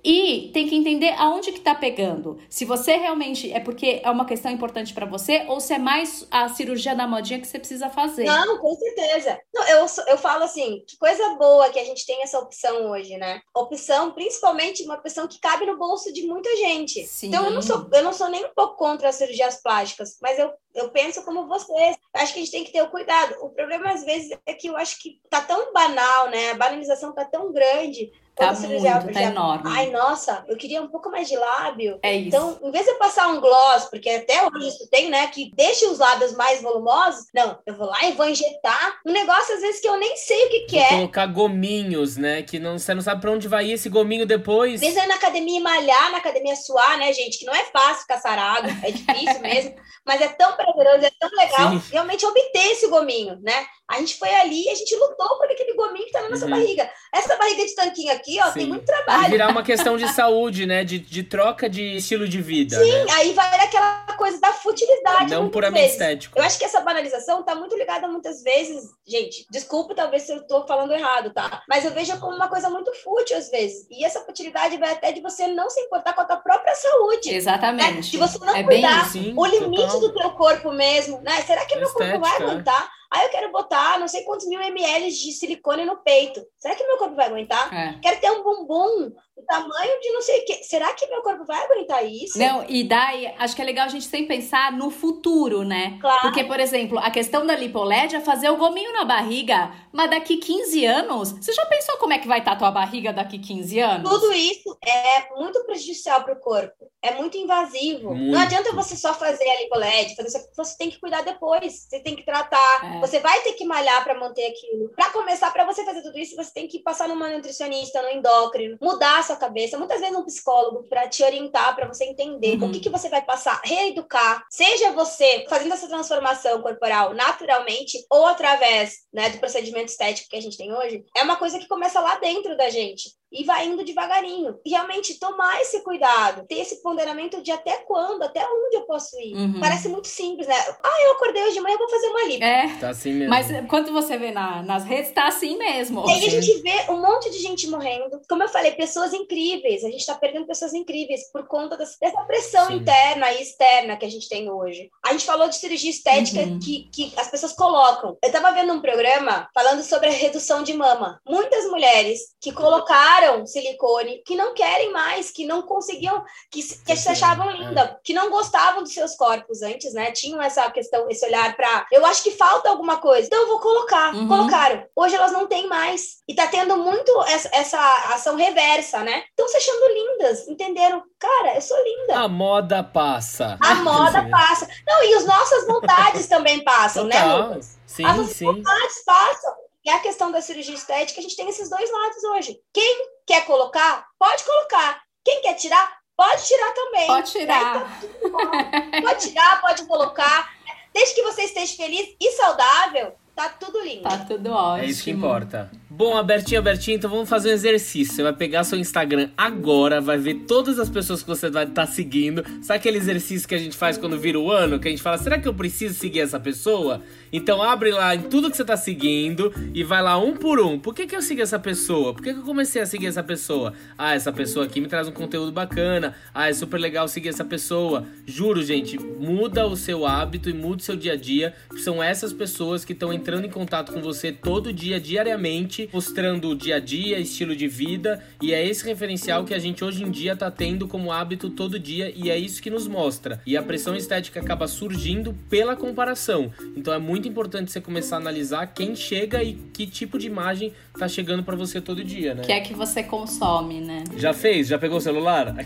e tem que entender aonde que tá pegando. Se você realmente é porque é uma questão importante para você ou se é mais a cirurgia da modinha que você precisa fazer. Não, com certeza. Não, eu, eu falo assim, que coisa boa que a gente tem essa opção hoje, né? Opção, principalmente uma opção que cabe no bolso de muita gente. Sim. Então eu não sou eu não sou nem um pouco contra as cirurgias plásticas, mas eu eu penso como vocês. Acho que a gente tem que ter o cuidado. O problema, às vezes, é que eu acho que tá tão banal, né? A banalização tá tão grande Tá muito, já, tá já, enorme. Ai, nossa, eu queria um pouco mais de lábio. É isso. Então, em vez de eu passar um gloss, porque até hoje isso tem, né, que deixa os lábios mais volumosos, não, eu vou lá e vou injetar um negócio, às vezes, que eu nem sei o que, que é. Colocar gominhos, né, que não, você não sabe pra onde vai ir esse gominho depois. Às vezes é na academia malhar, na academia suar, né, gente, que não é fácil ficar sarado, é difícil mesmo, mas é tão prazeroso, é tão legal Sim. realmente obter esse gominho, né? A gente foi ali e a gente lutou por aquele gominho que tá na nossa uhum. barriga. Essa barriga de tanquinho aqui, ó, Sim. tem muito trabalho. Vai virar uma questão de saúde, né? De, de troca de estilo de vida. Sim, né? aí vai aquela coisa da futilidade. Não puramente vezes. estético. Eu acho que essa banalização tá muito ligada muitas vezes, gente, desculpa talvez se eu tô falando errado, tá? Mas eu vejo como uma coisa muito fútil às vezes. E essa futilidade vai até de você não se importar com a tua própria saúde. Exatamente. Né? De você não é cuidar bem, sim, o limite total. do teu corpo mesmo, né? Será que meu corpo vai aguentar? Aí eu quero botar não sei quantos mil ml de silicone no peito. Será que meu corpo vai aguentar? É. Quero ter um bumbum o tamanho de não sei o que. Será que meu corpo vai aguentar isso? Não, e daí, acho que é legal a gente sempre pensar no futuro, né? Claro. Porque, por exemplo, a questão da lipoled é fazer o gominho na barriga, mas daqui 15 anos, você já pensou como é que vai estar a tua barriga daqui 15 anos? Tudo isso é muito prejudicial para o corpo. É muito invasivo. Muito. Não adianta você só fazer a lipoled, fazer você tem que cuidar depois, você tem que tratar, é. você vai ter que malhar para manter aquilo. Para começar, para você fazer tudo isso, você tem que passar numa nutricionista, no endócrino, mudar sua cabeça, muitas vezes um psicólogo para te orientar, para você entender uhum. o que, que você vai passar, reeducar, seja você fazendo essa transformação corporal naturalmente ou através né, do procedimento estético que a gente tem hoje, é uma coisa que começa lá dentro da gente e vai indo devagarinho. E realmente tomar esse cuidado, ter esse ponderamento de até quando, até onde eu posso ir. Uhum. Parece muito simples, né? Ah, eu acordei hoje de manhã, vou fazer uma lipo. É. Tá assim mesmo. Mas quando você vê na, nas redes, tá assim mesmo. E aí a gente vê um monte de gente morrendo. Como eu falei, pessoas incríveis. A gente tá perdendo pessoas incríveis por conta dessa pressão Sim. interna e externa que a gente tem hoje. A gente falou de cirurgia estética uhum. que, que as pessoas colocam. Eu tava vendo um programa falando sobre a redução de mama. Muitas mulheres que colocaram usaram silicone, que não querem mais, que não conseguiam, que, que se achavam linda, é. que não gostavam dos seus corpos antes, né? Tinham essa questão, esse olhar para eu acho que falta alguma coisa, então eu vou colocar. Uhum. Colocaram. Hoje elas não têm mais. E tá tendo muito essa, essa ação reversa, né? Estão se achando lindas, entenderam? Cara, eu sou linda. A moda passa. A moda passa. Não, e as nossas vontades também passam, né, Total. né, Lucas? Sim, as nossas sim. vontades passam. E a questão da cirurgia estética, a gente tem esses dois lados hoje. Quem quer colocar, pode colocar. Quem quer tirar, pode tirar também. Pode tirar. Então, pode tirar, pode colocar. Desde que você esteja feliz e saudável, tá tudo lindo. Tá tudo ótimo. É isso que importa. Bom, Abertinho, Abertinho, então vamos fazer um exercício. Você vai pegar seu Instagram agora, vai ver todas as pessoas que você vai estar tá seguindo. Sabe aquele exercício que a gente faz quando vira o ano? Que a gente fala, será que eu preciso seguir essa pessoa? Então abre lá em tudo que você tá seguindo e vai lá um por um. Por que, que eu sigo essa pessoa? Por que, que eu comecei a seguir essa pessoa? Ah, essa pessoa aqui me traz um conteúdo bacana. Ah, é super legal seguir essa pessoa. Juro, gente, muda o seu hábito e muda o seu dia a dia. São essas pessoas que estão entrando em contato com você todo dia, diariamente, mostrando o dia a dia, estilo de vida. E é esse referencial que a gente hoje em dia tá tendo como hábito todo dia e é isso que nos mostra. E a pressão estética acaba surgindo pela comparação. Então é muito muito importante você começar a analisar quem chega e que tipo de imagem tá chegando para você todo dia, né? Que é que você consome, né? Já fez? Já pegou o celular?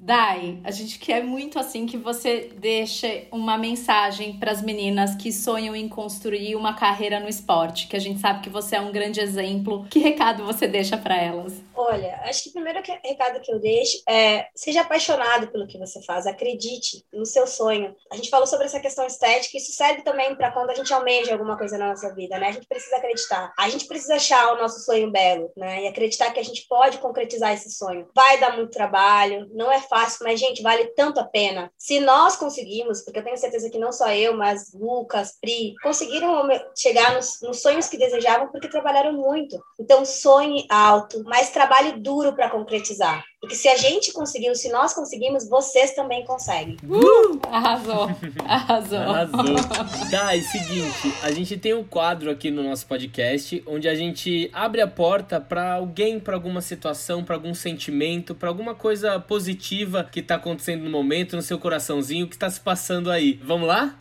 Dai, a gente quer muito assim que você deixe uma mensagem para as meninas que sonham em construir uma carreira no esporte, que a gente sabe que você é um grande exemplo. Que recado você deixa para elas? Olha, acho que o primeiro recado que eu deixo é seja apaixonado pelo que você faz, acredite no seu sonho. A gente falou sobre essa questão estética isso serve também para quando a gente almeja alguma coisa na nossa vida, né? A gente precisa acreditar. A gente precisa achar o nosso sonho belo, né? E acreditar que a gente pode concretizar esse sonho. Vai dar muito trabalho, não é fácil, mas, gente, vale tanto a pena. Se nós conseguimos, porque eu tenho certeza que não só eu, mas Lucas, Pri, conseguiram chegar nos, nos sonhos que desejavam porque trabalharam muito. Então, sonhe alto, mas trabalhe duro para concretizar. Porque se a gente conseguiu, se nós conseguimos, vocês também conseguem. Uh! Arrasou! Arrasou! Arrasou! Tá, é seguinte, a gente tem um quadro aqui no nosso podcast onde a gente abre a porta para alguém, para alguma situação, para algum sentimento, para alguma coisa positiva que tá acontecendo no momento, no seu coraçãozinho, que tá se passando aí. Vamos lá?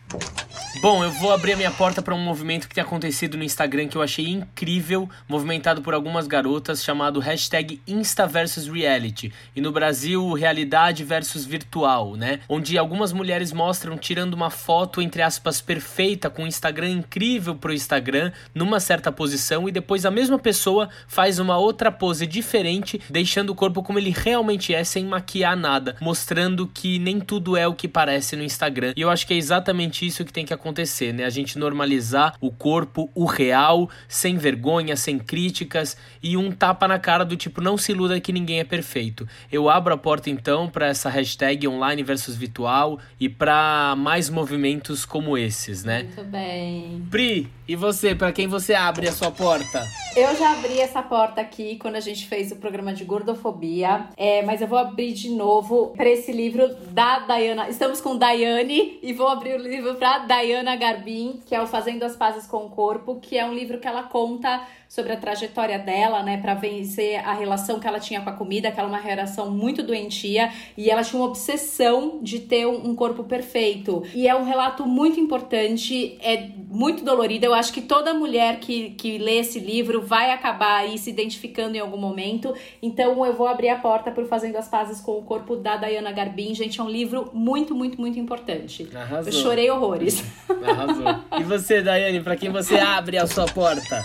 Bom, eu vou abrir a minha porta para um movimento que tem acontecido no Instagram que eu achei incrível, movimentado por algumas garotas, chamado hashtag InstaVersusReality. E no Brasil, realidade versus virtual, né? Onde algumas mulheres mostram tirando uma foto, entre aspas, perfeita, com um Instagram incrível pro Instagram, numa certa posição, e depois a mesma pessoa faz uma outra pose diferente, deixando o corpo como ele realmente é, sem maquiar nada, mostrando que nem tudo é o que parece no Instagram. E eu acho que é exatamente isso que tem que acontecer, né? A gente normalizar o corpo, o real, sem vergonha, sem críticas e um tapa na cara do tipo, não se iluda que ninguém é perfeito. Eu abro a porta então para essa hashtag online versus virtual e para mais movimentos como esses, né? Muito bem. Pri, e você, para quem você abre a sua porta? Eu já abri essa porta aqui quando a gente fez o programa de gordofobia, é, mas eu vou abrir de novo para esse livro da Dayana. Estamos com Daiane e vou abrir o livro para Dayana Garbin, que é o Fazendo as Pazes com o Corpo, que é um livro que ela conta sobre a trajetória dela, né, para vencer a relação que ela tinha com a comida, que ela é uma relação muito doentia e ela tinha uma obsessão de ter um corpo perfeito. E é um relato muito importante, é muito dolorido. Eu acho que toda mulher que, que lê esse livro vai acabar aí se identificando em algum momento. Então eu vou abrir a porta para Fazendo as Pazes com o Corpo da Diana Garbin. Gente, é um livro muito, muito, muito importante. Arrasou. Eu chorei horrores. Arrasou. E você, Daiane, para quem você abre a sua porta?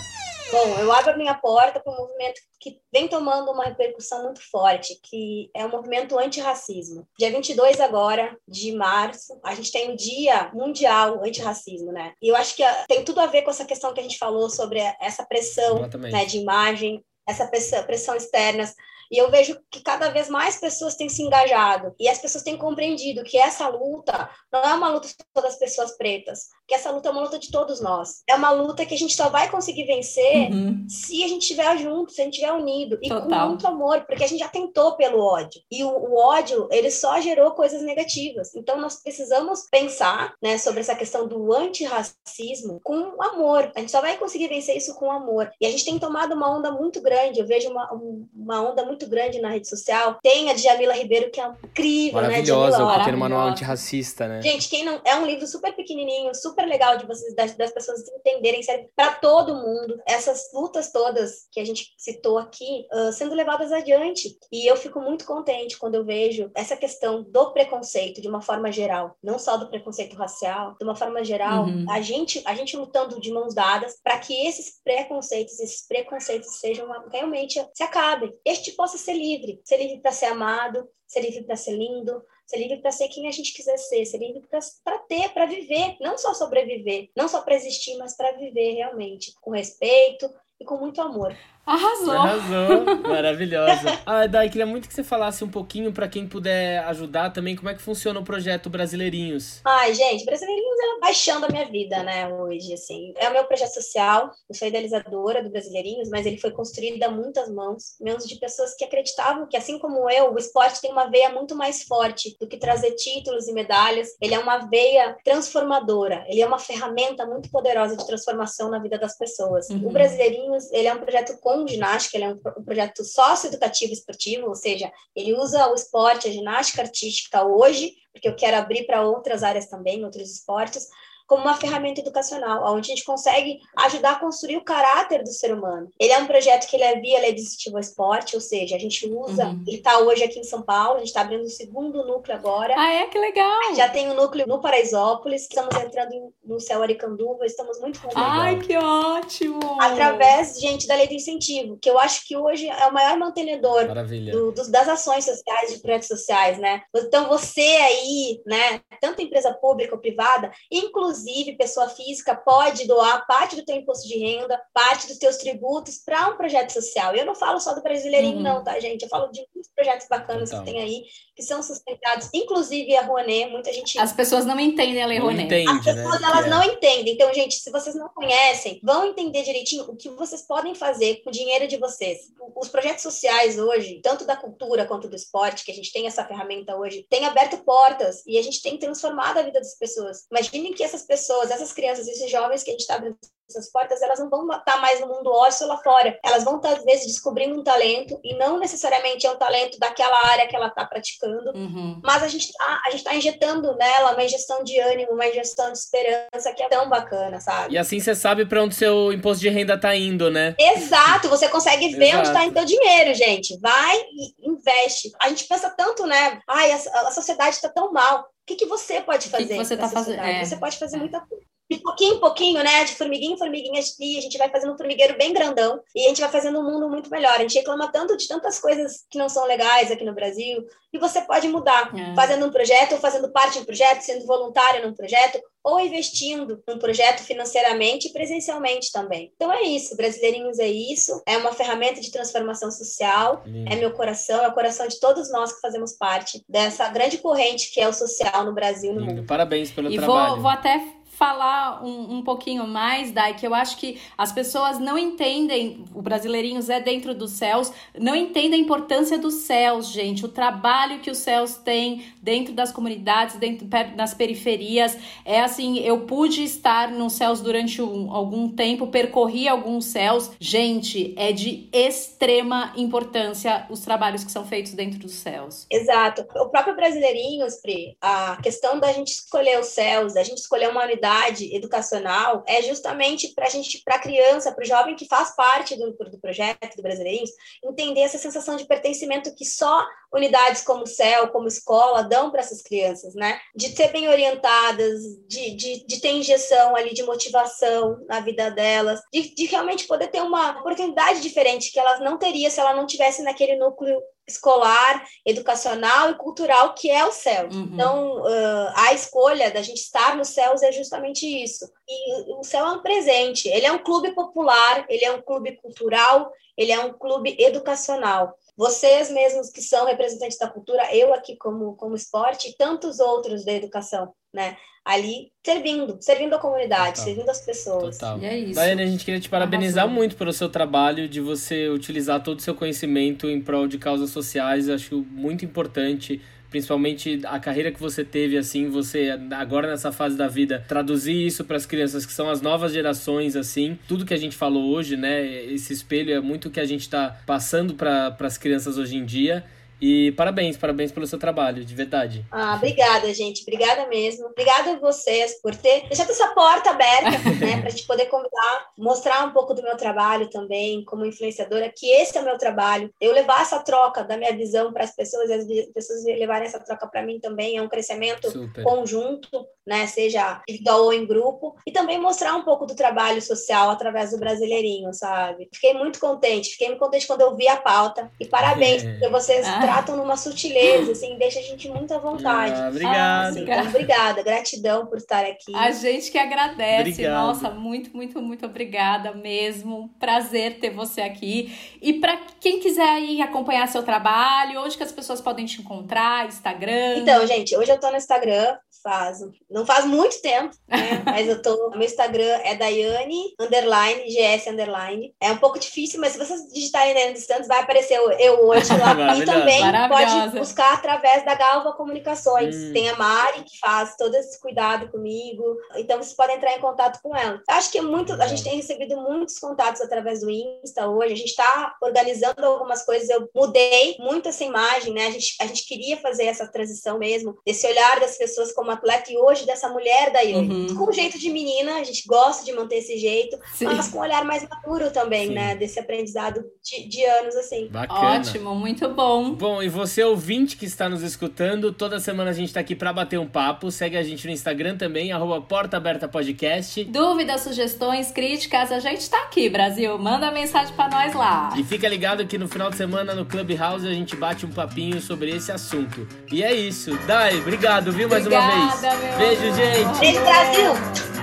Bom, eu abro a minha porta para um movimento que vem tomando uma repercussão muito forte, que é o movimento antirracismo. Dia 22 agora, de março, a gente tem o Dia Mundial Antirracismo, né? E eu acho que ah, tem tudo a ver com essa questão que a gente falou sobre essa pressão né, de imagem, essa pressão, pressão externa, e eu vejo que cada vez mais pessoas têm se engajado e as pessoas têm compreendido que essa luta não é uma luta só das pessoas pretas, que essa luta é uma luta de todos nós. É uma luta que a gente só vai conseguir vencer uhum. se a gente estiver junto, se a gente estiver unido e Total. com muito amor, porque a gente já tentou pelo ódio. E o, o, ódio, ele só gerou coisas negativas. Então nós precisamos pensar, né, sobre essa questão do antirracismo com amor. A gente só vai conseguir vencer isso com amor. E a gente tem tomado uma onda muito grande. Eu vejo uma, uma onda muito muito grande na rede social. Tem a Djamila Ribeiro, que é incrível, né? Maravilhosa, né? o pequeno manual antirracista, né? Gente, quem não. É um livro super pequenininho, super legal de vocês, das, das pessoas entenderem, serve para todo mundo. Essas lutas todas que a gente citou aqui, uh, sendo levadas adiante. E eu fico muito contente quando eu vejo essa questão do preconceito de uma forma geral, não só do preconceito racial, de uma forma geral, uhum. a gente a gente lutando de mãos dadas para que esses preconceitos, esses preconceitos sejam realmente se acabem. Este possa ser livre, ser livre para ser amado, ser livre para ser lindo, ser livre para ser quem a gente quiser ser, ser livre para ter, para viver, não só sobreviver, não só para existir, mas para viver realmente, com respeito e com muito amor. Arrasou! Arrasou! Maravilhosa. Ah, Dai, queria muito que você falasse um pouquinho para quem puder ajudar também como é que funciona o projeto Brasileirinhos. Ai, gente, Brasileirinhos é a paixão da minha vida, né, hoje, assim. É o meu projeto social, eu sou idealizadora do Brasileirinhos, mas ele foi construído a muitas mãos, mãos de pessoas que acreditavam que, assim como eu, o esporte tem uma veia muito mais forte do que trazer títulos e medalhas. Ele é uma veia transformadora, ele é uma ferramenta muito poderosa de transformação na vida das pessoas. Uhum. O Brasileirinhos, ele é um projeto com ginástica, ele é um projeto socioeducativo esportivo, ou seja, ele usa o esporte, a ginástica artística hoje, porque eu quero abrir para outras áreas também, outros esportes, como uma ferramenta educacional, onde a gente consegue ajudar a construir o caráter do ser humano. Ele é um projeto que ele é via lei de esporte, ou seja, a gente usa, uhum. ele está hoje aqui em São Paulo, a gente está abrindo o segundo núcleo agora. Ah, é? Que legal! Já tem um núcleo no Paraisópolis, estamos entrando no céu Aricanduva, estamos muito contentes. Ai, que ótimo! Através, gente, da lei do incentivo, que eu acho que hoje é o maior mantenedor do, do, das ações sociais, de projetos sociais, né? Então, você aí, né, tanto empresa pública ou privada, inclusive inclusive, pessoa física pode doar parte do teu imposto de renda, parte dos teus tributos para um projeto social. E eu não falo só do Brasileirinho, uhum. não, tá, gente? Eu falo de muitos projetos bacanas então. que tem aí, que são sustentados, inclusive a Rouanet, muita gente... As pessoas não entendem a Lei Rouanet. Entende, As pessoas, né? elas é. não entendem. Então, gente, se vocês não conhecem, vão entender direitinho o que vocês podem fazer com o dinheiro de vocês. Os projetos sociais hoje, tanto da cultura quanto do esporte, que a gente tem essa ferramenta hoje, tem aberto portas e a gente tem transformado a vida das pessoas. Imaginem que essas pessoas, essas crianças, esses jovens que a gente está abrindo essas portas, elas não vão estar mais no mundo ósseo lá fora. Elas vão estar, às vezes, descobrindo um talento, e não necessariamente é um talento daquela área que ela está praticando, uhum. mas a gente está tá injetando nela uma injeção de ânimo, uma injeção de esperança que é tão bacana, sabe? E assim você sabe para onde seu imposto de renda está indo, né? Exato, você consegue ver Exato. onde está indo o dinheiro, gente. Vai e investe. A gente pensa tanto, né? Ai, a, a sociedade está tão mal. O que, que você pode fazer? O que, que você está fazendo? É. Você pode fazer muita coisa de pouquinho em pouquinho, né? De formiguinha em formiguinha, e a gente vai fazendo um formigueiro bem grandão e a gente vai fazendo um mundo muito melhor. A gente reclama tanto de tantas coisas que não são legais aqui no Brasil e você pode mudar, é. fazendo um projeto, ou fazendo parte de um projeto, sendo voluntário num projeto, ou investindo num projeto financeiramente e presencialmente também. Então é isso, Brasileirinhos é isso, é uma ferramenta de transformação social, Lindo. é meu coração, é o coração de todos nós que fazemos parte dessa grande corrente que é o social no Brasil e no Lindo. mundo. Parabéns pelo e trabalho. Vou, vou até falar um, um pouquinho mais, Dai, que eu acho que as pessoas não entendem, o Brasileirinhos é dentro dos céus, não entendem a importância dos céus, gente, o trabalho que os céus têm dentro das comunidades, dentro das periferias. É assim, eu pude estar nos céus durante um, algum tempo, percorri alguns céus. Gente, é de extrema importância os trabalhos que são feitos dentro dos céus. Exato. O próprio Brasileirinhos, Pri, a questão da gente escolher os céus, da gente escolher uma unidade educacional é justamente para a gente, para a criança, para o jovem que faz parte do, do projeto do Brasileirinhos, entender essa sensação de pertencimento que só unidades como o CEL, como escola, dão para essas crianças, né? De ser bem orientadas, de, de, de ter injeção ali de motivação na vida delas, de, de realmente poder ter uma oportunidade diferente que elas não teriam se ela não tivesse naquele núcleo escolar, educacional e cultural que é o céu. Uhum. Então, uh, a escolha da gente estar nos céus é justamente isso. E o céu é um presente. Ele é um clube popular, ele é um clube cultural, ele é um clube educacional. Vocês mesmos que são representantes da cultura, eu aqui como, como esporte e tantos outros da educação, né? Ali servindo, servindo a comunidade, Total. servindo as pessoas. Total. E é isso. Daiane, a gente queria te parabenizar Arrasou. muito pelo seu trabalho, de você utilizar todo o seu conhecimento em prol de causas sociais. Acho muito importante principalmente a carreira que você teve, assim, você agora nessa fase da vida, traduzir isso para as crianças que são as novas gerações, assim, tudo que a gente falou hoje, né? Esse espelho é muito o que a gente está passando para as crianças hoje em dia. E parabéns, parabéns pelo seu trabalho, de verdade. Ah, obrigada, gente. Obrigada mesmo. Obrigada a vocês por ter deixado essa porta aberta, né, para a gente poder convidar, mostrar um pouco do meu trabalho também, como influenciadora, que esse é o meu trabalho. Eu levar essa troca da minha visão para as pessoas e as pessoas levarem essa troca para mim também é um crescimento Super. conjunto, né, seja individual ou em grupo, e também mostrar um pouco do trabalho social através do Brasileirinho, sabe? Fiquei muito contente, fiquei muito contente quando eu vi a pauta, e parabéns é. por vocês ah tratam numa sutileza, assim, deixa a gente muito à vontade. Ah, obrigado. Assim, então, obrigada, gratidão por estar aqui. A gente que agradece. Obrigado. Nossa, muito, muito, muito obrigada mesmo. Prazer ter você aqui. E para quem quiser ir acompanhar seu trabalho, onde que as pessoas podem te encontrar? Instagram? Então, gente, hoje eu tô no Instagram, faz, não faz muito tempo, né? Mas eu tô, meu Instagram é Daiane underline GS underline. É um pouco difícil, mas se vocês digitarem Daiane dos Santos, vai aparecer eu hoje lá. e Maravilhosa. Também pode buscar através da Galva Comunicações. Hum. Tem a Mari que faz todo esse cuidado comigo. Então vocês podem entrar em contato com ela. Eu acho que é muito, a gente tem recebido muitos contatos através do Insta hoje. A gente está organizando algumas coisas. Eu mudei muito essa imagem, né? A gente, a gente queria fazer essa transição mesmo, desse olhar das pessoas como atleta e hoje dessa mulher da Yane. Uhum. Com jeito de menina, a gente gosta de manter esse jeito, Sim. mas com um olhar mais maduro também, Sim. né? Desse aprendizado de, de anos, assim. Bacana. Ótimo, muito bom. Bom, e você ouvinte que está nos escutando, toda semana a gente tá aqui para bater um papo. Segue a gente no Instagram também, arroba Porta Aberta Podcast. Dúvidas, sugestões, críticas, a gente tá aqui, Brasil. Manda mensagem pra nós lá. E fica ligado que no final de semana no Clubhouse a gente bate um papinho sobre esse assunto. E é isso. Dai, obrigado, viu, mais uma Obrigada, vez. meu Beijo, amor. gente. Beijo, Brasil!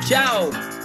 Tchau.